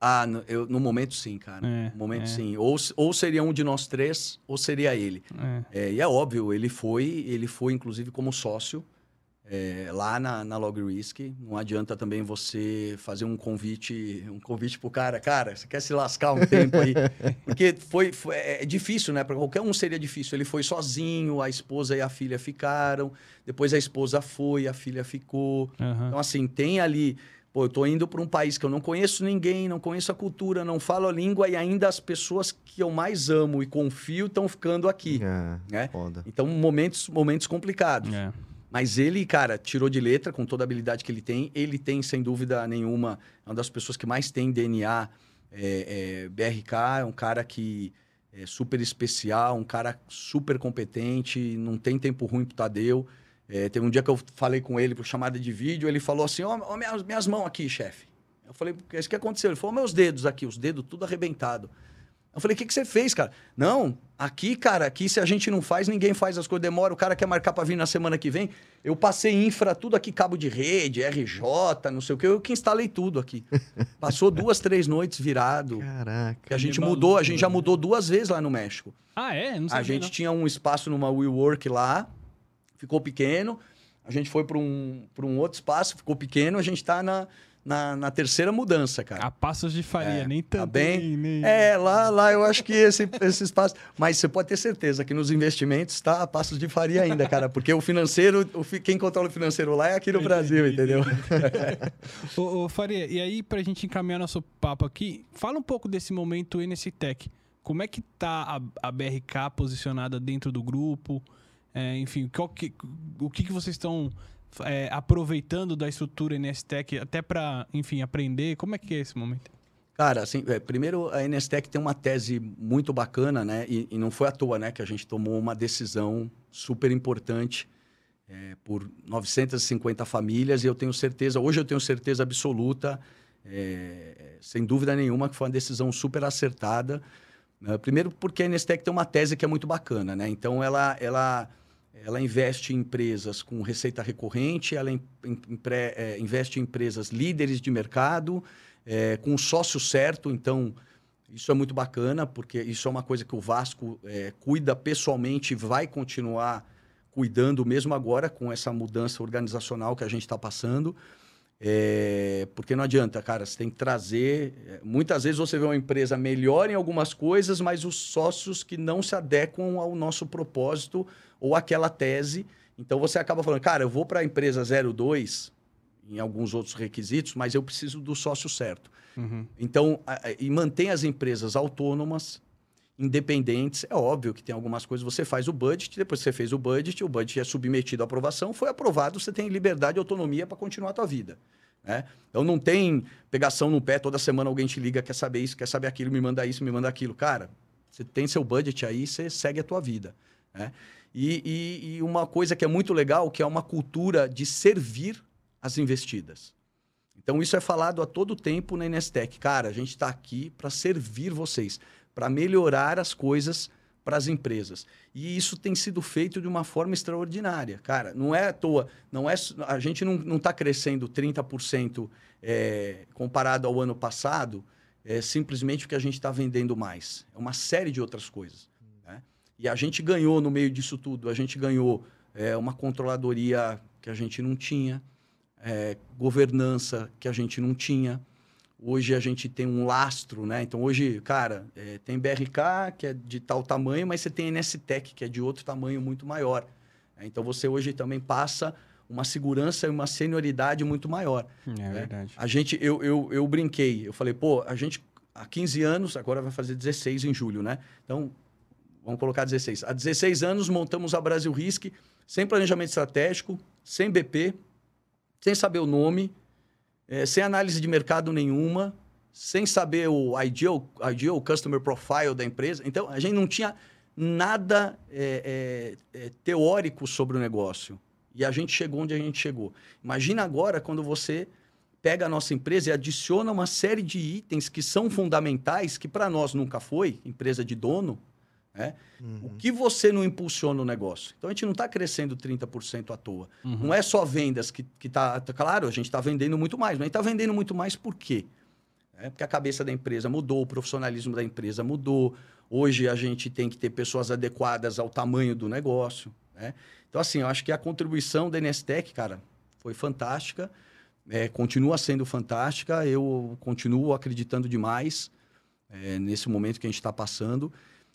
Ah, no, eu, no momento sim, cara. É, no momento é. sim. Ou, ou seria um de nós três, ou seria ele. É. é. e é óbvio, ele foi, ele foi inclusive como sócio é, lá na, na Log Risk. Não adianta também você fazer um convite, um convite pro cara, cara, você quer se lascar um tempo aí? Porque foi, foi é, é difícil, né? Para qualquer um seria difícil. Ele foi sozinho, a esposa e a filha ficaram, depois a esposa foi, a filha ficou. Uhum. Então assim, tem ali Pô, eu tô indo para um país que eu não conheço ninguém, não conheço a cultura, não falo a língua e ainda as pessoas que eu mais amo e confio estão ficando aqui. É, né? Foda. Então, momentos, momentos complicados. É. Mas ele, cara, tirou de letra com toda a habilidade que ele tem. Ele tem, sem dúvida nenhuma, é uma das pessoas que mais tem DNA é, é, BRK. É um cara que é super especial, um cara super competente, não tem tempo ruim pro Tadeu. É, teve um dia que eu falei com ele por chamada de vídeo, ele falou assim: Ó, oh, minhas, minhas mãos aqui, chefe. Eu falei: O que aconteceu? Ele falou: Meus dedos aqui, os dedos tudo arrebentado. Eu falei, o que, que você fez, cara? Não, aqui, cara, aqui se a gente não faz, ninguém faz as coisas. Demora, o cara quer marcar para vir na semana que vem. Eu passei infra, tudo aqui, cabo de rede, RJ, não sei o que. Eu que instalei tudo aqui. Passou duas, três noites virado. Caraca. Que a gente mudou, a gente já mudou duas vezes lá no México. Ah, é? Não A sabia, gente não. tinha um espaço numa WeWork lá, ficou pequeno. A gente foi para um, pra um outro espaço, ficou pequeno. A gente está na, na, na terceira mudança, cara. A passos de faria, É, nem tá tanto. bem? nem- É, lá, lá eu acho que esse, esse espaço. Mas você pode ter certeza que nos investimentos está a passos de faria ainda, cara. Porque o financeiro, o quem controla o financeiro lá é aqui no Brasil, entendeu? Ô, ô, Faria, e aí, pra gente encaminhar nosso papo aqui, fala um pouco desse momento NS Tech. Como é que tá a, a BRK posicionada dentro do grupo? É, enfim, que- o que, que vocês estão é, aproveitando da estrutura NS Tech até pra, enfim, aprender? Como é que é esse momento? Cara, assim, é, primeiro a Nestec tem uma tese muito bacana, né? E, e não foi à toa, né? Que a gente tomou uma decisão super importante é, por 950 famílias e eu tenho certeza, hoje eu tenho certeza absoluta, é, sem dúvida nenhuma, que foi uma decisão super acertada. né? Primeiro porque a Nestec tem uma tese que é muito bacana, né? Então ela, ela, ela investe em empresas com receita recorrente, ela é, investe em empresas líderes de mercado, é, com o sócio certo, então isso é muito bacana, porque isso é uma coisa que o Vasco é, cuida pessoalmente e vai continuar cuidando, mesmo agora com essa mudança organizacional que a gente está passando. É, porque não adianta, cara, você tem que trazer. é, Muitas vezes você vê uma empresa melhor em algumas coisas, mas os sócios que não se adequam ao nosso propósito ou àquela tese. Então você acaba falando, cara, eu vou para a empresa 02 em alguns outros requisitos, mas eu preciso do sócio certo. Uhum. Então, a- a- e mantém as empresas autônomas, independentes. É óbvio que tem algumas coisas, você faz o budget, depois que você fez o budget, o budget é submetido à aprovação, foi aprovado, você tem liberdade e autonomia para continuar a tua vida. Né? Então não tem pegação no pé, toda semana alguém te liga, quer saber isso, quer saber aquilo, me manda isso, me manda aquilo. Cara, você tem seu budget aí, você segue a tua vida. Né? E, e- e uma coisa que é muito legal, que é uma cultura de servir as investidas. Então, isso é falado a todo tempo na Inestec. Cara, a gente está aqui para servir vocês, para melhorar as coisas para as empresas. E isso tem sido feito de uma forma extraordinária. Cara, não é à toa, não é, a gente não está crescendo 30% é, comparado ao ano passado, é, simplesmente porque a gente está vendendo mais. É uma série de outras coisas. E a gente ganhou no meio disso tudo, a gente ganhou é, uma controladoria que a gente não tinha, é, governança que a gente não tinha. Hoje a gente tem um lastro, né? Então hoje, cara, é, tem BRK, que é de tal tamanho, mas você tem NSTEC, que é de outro tamanho muito maior. É, Então você hoje também passa uma segurança e uma senioridade muito maior. É verdade. A gente, eu, eu, eu brinquei, eu falei, pô, a gente há 15 anos, agora vai fazer 16 em julho, né? Então, vamos colocar 16. Há 16 anos montamos a Brasil Risk sem planejamento estratégico, sem BP, sem saber o nome, eh, sem análise de mercado nenhuma, sem saber o ideal, ideal customer profile da empresa. Então, a gente não tinha nada eh, eh, teórico sobre o negócio. E a gente chegou onde a gente chegou. Imagina agora quando você pega a nossa empresa e adiciona uma série de itens que são fundamentais, que para nós nunca foi, empresa de dono, né? O que você não impulsiona o negócio? Então a gente não está crescendo 30% à toa. Não é só vendas que está. Claro, a gente está vendendo muito mais, mas a gente está vendendo muito mais por quê? É porque a cabeça da empresa mudou, o profissionalismo da empresa mudou. Hoje a gente tem que ter pessoas adequadas ao tamanho do negócio. Né? Então, assim, eu acho que a contribuição da Nestec, cara, foi fantástica. É, continua sendo fantástica. Eu continuo acreditando demais é, nesse momento que a gente está passando.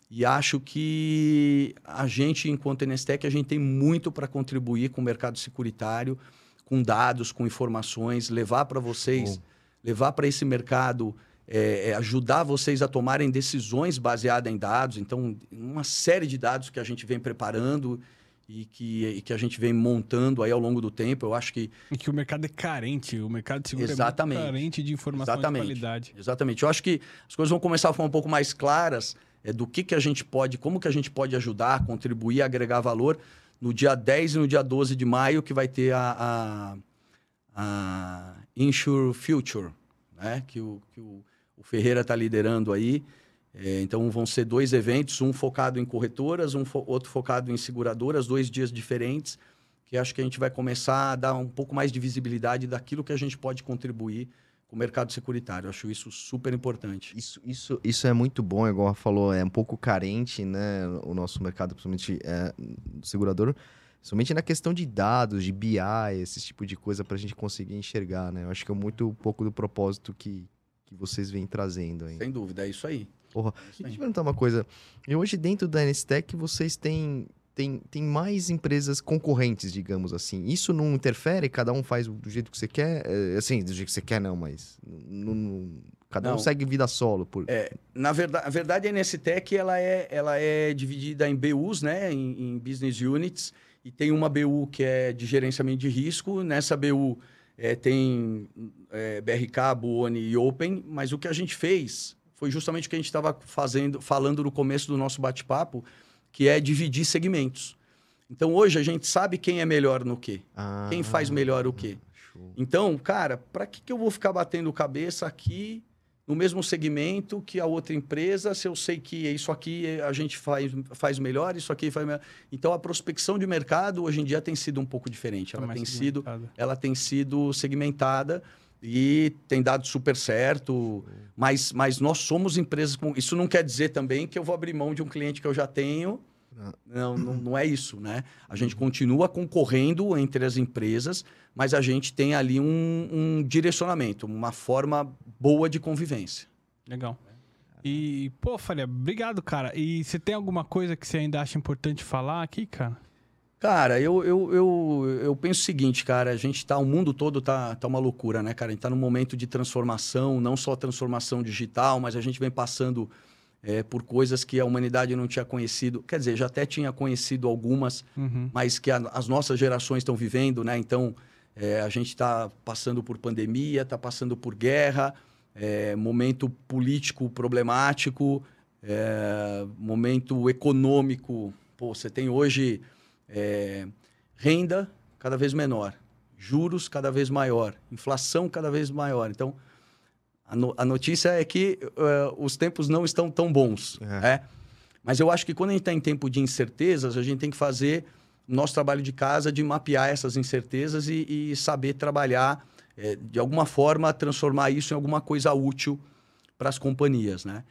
E acho que a gente, enquanto Nestec, a gente tem muito para contribuir com o mercado securitário, com dados, com informações, levar para vocês, Bom. levar para esse mercado, é, é, ajudar vocês a tomarem decisões baseadas em dados. Então, uma série de dados que a gente vem preparando e que, e que a gente vem montando aí ao longo do tempo. Eu acho que E que o mercado é carente, o mercado de seguro Exatamente. é muito carente de informação Exatamente. de qualidade. Exatamente. Eu acho que as coisas vão começar a ficar um pouco mais claras é, do que, que a gente pode, como que a gente pode ajudar, contribuir, agregar valor no dia 10 e no dia 12 de maio, que vai ter a, a, a Insure Future, né? que, o, que o, o Ferreira está liderando aí. É, então vão ser dois eventos, um focado em corretoras, um fo outro focado em seguradoras, dois dias diferentes, que acho que a gente vai começar a dar um pouco mais de visibilidade daquilo que a gente pode contribuir com o mercado securitário. Eu acho isso super importante. Isso, isso, isso é muito bom, igual falou, é um pouco carente, né? O nosso mercado, principalmente é, segurador, somente na questão de dados, de BI, esse tipo de coisa para a gente conseguir enxergar, né? Eu acho que é muito um pouco do propósito que, que vocês vêm trazendo aí. Sem dúvida, é isso aí. Porra, É isso deixa eu te perguntar uma coisa. E hoje, dentro da NSTEC, vocês têm, têm, têm mais empresas concorrentes, digamos assim. Isso não interfere? Cada um faz do jeito que você quer? É, assim, do jeito que você quer, não, mas... não- não- cada um Não. segue vida solo. Por... Na verdade, a verdade, a NSTEC ela é, ela é dividida em BUs, né, em, em Business Units, e tem uma BU que é de gerenciamento de risco. Nessa BU eh, tem eh, BRK, Buoni e Open, mas o que a gente fez foi justamente o que a gente estava fazendo, falando no começo do nosso bate-papo, que é dividir segmentos. Então, hoje a gente sabe quem é melhor no quê, Ah, quem faz melhor o quê. show. Então, cara, para que, que eu vou ficar batendo cabeça aqui no mesmo segmento que a outra empresa, se eu sei que isso aqui a gente faz, faz melhor, isso aqui faz melhor. Então, a prospecção de mercado hoje em dia tem sido um pouco diferente. Ela Tá tem sido, ela tem sido segmentada e tem dado super certo. Mas, mas nós somos empresas com. Isso não quer dizer também que eu vou abrir mão de um cliente que eu já tenho. Não, não, não é isso, né? A gente continua concorrendo entre as empresas, mas a gente tem ali um, um direcionamento, uma forma boa de convivência. Legal. E, pô, Faria, obrigado, cara. E você tem alguma coisa que você ainda acha importante falar aqui, cara? Cara, eu, eu, eu, eu penso o seguinte, cara, a gente tá, o mundo todo tá, tá uma loucura, né, cara? A gente tá num momento de transformação, não só transformação digital, mas a gente vem passando é, por coisas que a humanidade não tinha conhecido. Quer dizer, já até tinha conhecido algumas, Uhum. mas que a- as nossas gerações estão vivendo, né? Então, é, a gente está passando por pandemia, está passando por guerra, é, momento político problemático, é, momento econômico. Pô, você tem hoje é, renda cada vez menor, juros cada vez maior, inflação cada vez maior. Então, a, no- a notícia é que eh, os tempos não estão tão bons. É. né? Mas eu acho que quando a gente está em tempo de incertezas, a gente tem que fazer o nosso trabalho de casa de mapear essas incertezas e, e saber trabalhar, eh, de alguma forma, transformar isso em alguma coisa útil para as companhias, né?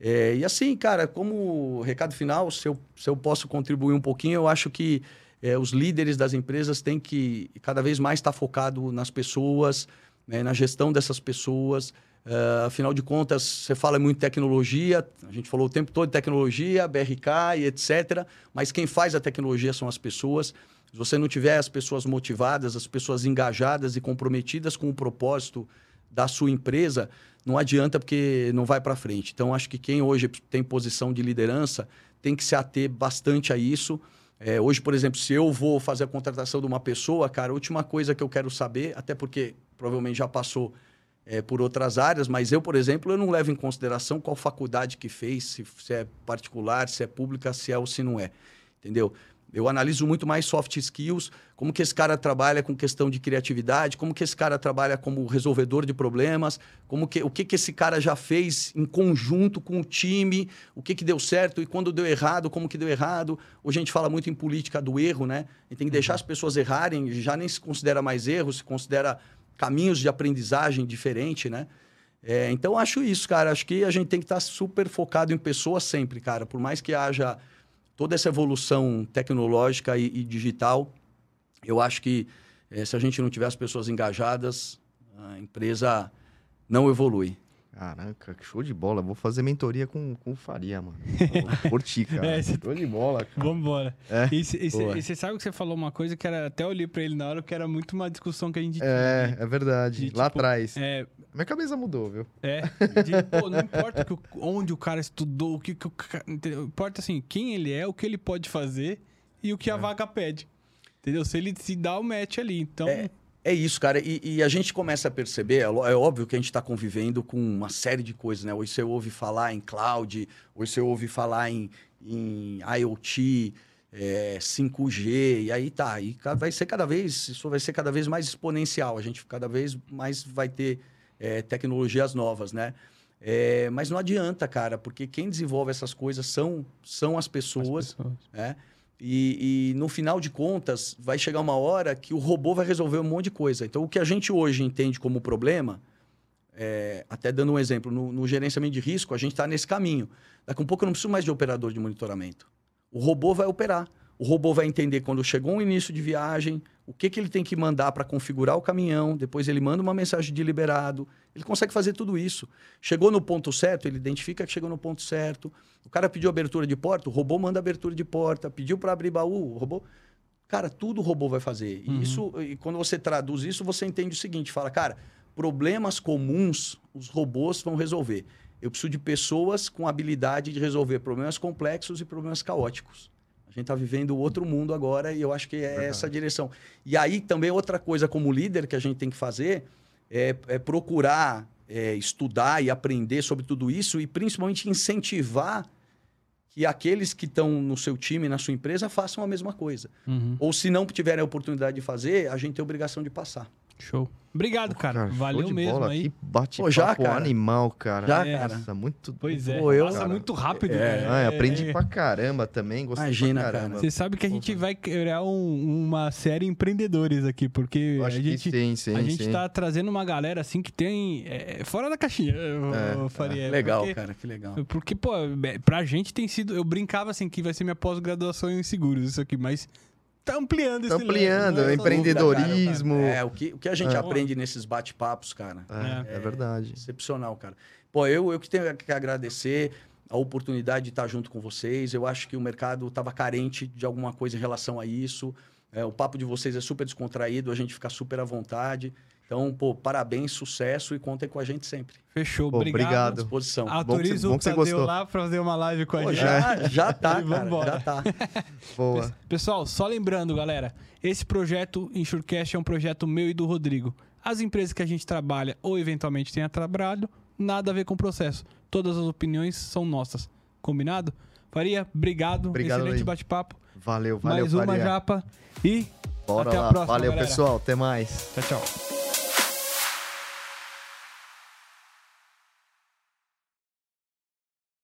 É, e assim, cara, como recado final, se eu, se eu posso contribuir um pouquinho, eu acho que é, os líderes das empresas têm que cada vez mais estar focado nas pessoas, né, na gestão dessas pessoas. É, afinal de contas, você fala muito em tecnologia, a gente falou o tempo todo de tecnologia, BRK e etc. Mas quem faz a tecnologia são as pessoas. Se você não tiver as pessoas motivadas, as pessoas engajadas e comprometidas com o propósito da sua empresa, não adianta porque não vai para frente. Então, acho que quem hoje tem posição de liderança tem que se ater bastante a isso. É, hoje, por exemplo, se eu vou fazer a contratação de uma pessoa, cara, a última coisa que eu quero saber, até porque provavelmente já passou é, por outras áreas, mas eu, por exemplo, eu não levo em consideração qual faculdade que fez, se, se é particular, se é pública, se é ou se não é. Entendeu? Eu analiso muito mais soft skills, como que esse cara trabalha com questão de criatividade, como que esse cara trabalha como resolvedor de problemas, como que, o que, que esse cara já fez em conjunto com o time, o que, que deu certo e quando deu errado, como que deu errado. Hoje a gente fala muito em política do erro, né? A gente tem que deixar as pessoas errarem, já nem se considera mais erro, se considera caminhos de aprendizagem diferente, né? É, então, acho isso, cara. Acho que a gente tem que estar super focado em pessoas sempre, cara. Por mais que haja toda essa evolução tecnológica e, e digital, eu acho que eh, se a gente não tiver as pessoas engajadas, a empresa não evolui. Caraca, que show de bola. Vou fazer mentoria com, com o Faria, mano. Curti, cara. É, cê- Show de bola, cara. Vamos embora. É? E você sabe que você falou uma coisa que era. Até olhei pra ele na hora, que era muito uma discussão que a gente tinha. É, é verdade. De, Lá tipo, atrás. É, Minha cabeça mudou, viu? É, de, pô, não importa que onde o cara estudou, o que, que o cara. Importa assim, quem ele é, o que ele pode fazer e o que a vaga pede. Entendeu? Se ele se dá o match ali. Então, É. É isso, cara. E, e a gente começa a perceber, é, é óbvio que a gente está convivendo com uma série de coisas, né? Hoje você ouve falar em cloud, hoje você ouve falar em, em IoT, é, 5G, e aí tá. E vai ser cada vez, isso vai ser cada vez mais exponencial. A gente cada vez mais vai ter é, tecnologias novas, né? É, mas não adianta, cara, porque quem desenvolve essas coisas são, são as As pessoas, pessoas. né? E, e no final de contas, vai chegar uma hora que o robô vai resolver um monte de coisa. Então, o que a gente hoje entende como problema, é, até dando um exemplo, no, no gerenciamento de risco, a gente está nesse caminho. Daqui a um pouco eu não preciso mais de operador de monitoramento. O robô vai operar. O robô vai entender quando chegou um início de viagem, o que, que ele tem que mandar para configurar o caminhão, depois ele manda uma mensagem de liberado. Ele consegue fazer tudo isso. Chegou no ponto certo, ele identifica que chegou no ponto certo. O cara pediu abertura de porta, o robô manda abertura de porta. Pediu para abrir baú, o robô. Cara, tudo o robô vai fazer. E, Uhum. isso, e quando você traduz isso, você entende o seguinte: fala, cara, problemas comuns os robôs vão resolver. Eu preciso de pessoas com habilidade de resolver problemas complexos e problemas caóticos. A gente está vivendo outro mundo agora e eu acho que é Verdade. essa a direção. E aí também outra coisa como líder que a gente tem que fazer é, é procurar é, estudar e aprender sobre tudo isso e principalmente incentivar que aqueles que estão no seu time, na sua empresa, façam a mesma coisa. Uhum. Ou se não tiverem a oportunidade de fazer, a gente tem a obrigação de passar. Show. Obrigado, cara. show Valeu de mesmo bola. aí. Que bate Pô, já, papo cara? animal, cara. Já, É. cara. Nossa, muito. Pois é. Pô, eu- Passa cara. muito rápido. É. né? Ah, aprendi pra caramba também. Gostei Imagina, pra cara. caramba. Você sabe que a gente vai criar um- uma série empreendedores aqui, porque a gente, sim, sim, a gente sim. tá trazendo uma galera assim que tem. é, fora da caixinha, eu, É, eu faria. legal, porque, cara, que legal. Porque, pô, é, pra gente tem sido. Eu brincava assim que vai ser minha pós-graduação em seguros, isso aqui, mas tá ampliando Tá esse ampliando, leque, né? empreendedorismo. É, o que, o que a gente É. aprende nesses bate-papos, cara, É, é verdade. excepcional, cara. Pô, eu, eu que tenho que agradecer a oportunidade de estar junto com vocês. Eu acho que o mercado estava carente de alguma coisa em relação a isso. É, o papo de vocês é super descontraído, a gente fica super à vontade. Então, pô, parabéns, sucesso e contem com a gente sempre. Fechou, Pô, obrigado. À obrigado. disposição. Bom que você- Autoriza bom o que você Tadeu gostou. lá pra fazer uma live com a Pô, gente. já, já tá, E cara. vambora. Já tá. Boa. Pessoal, só lembrando, galera, esse projeto Insurecast é um projeto meu e do Rodrigo. As empresas que a gente trabalha ou eventualmente tenha trabalhado, nada a ver com o processo. Todas as opiniões são nossas. Combinado? Faria, obrigado. Obrigado Excelente bate-papo. Valeu, valeu, Mais uma Faria. japa e Bora até a lá. próxima, Valeu, galera. pessoal. Até mais. tchau, tchau.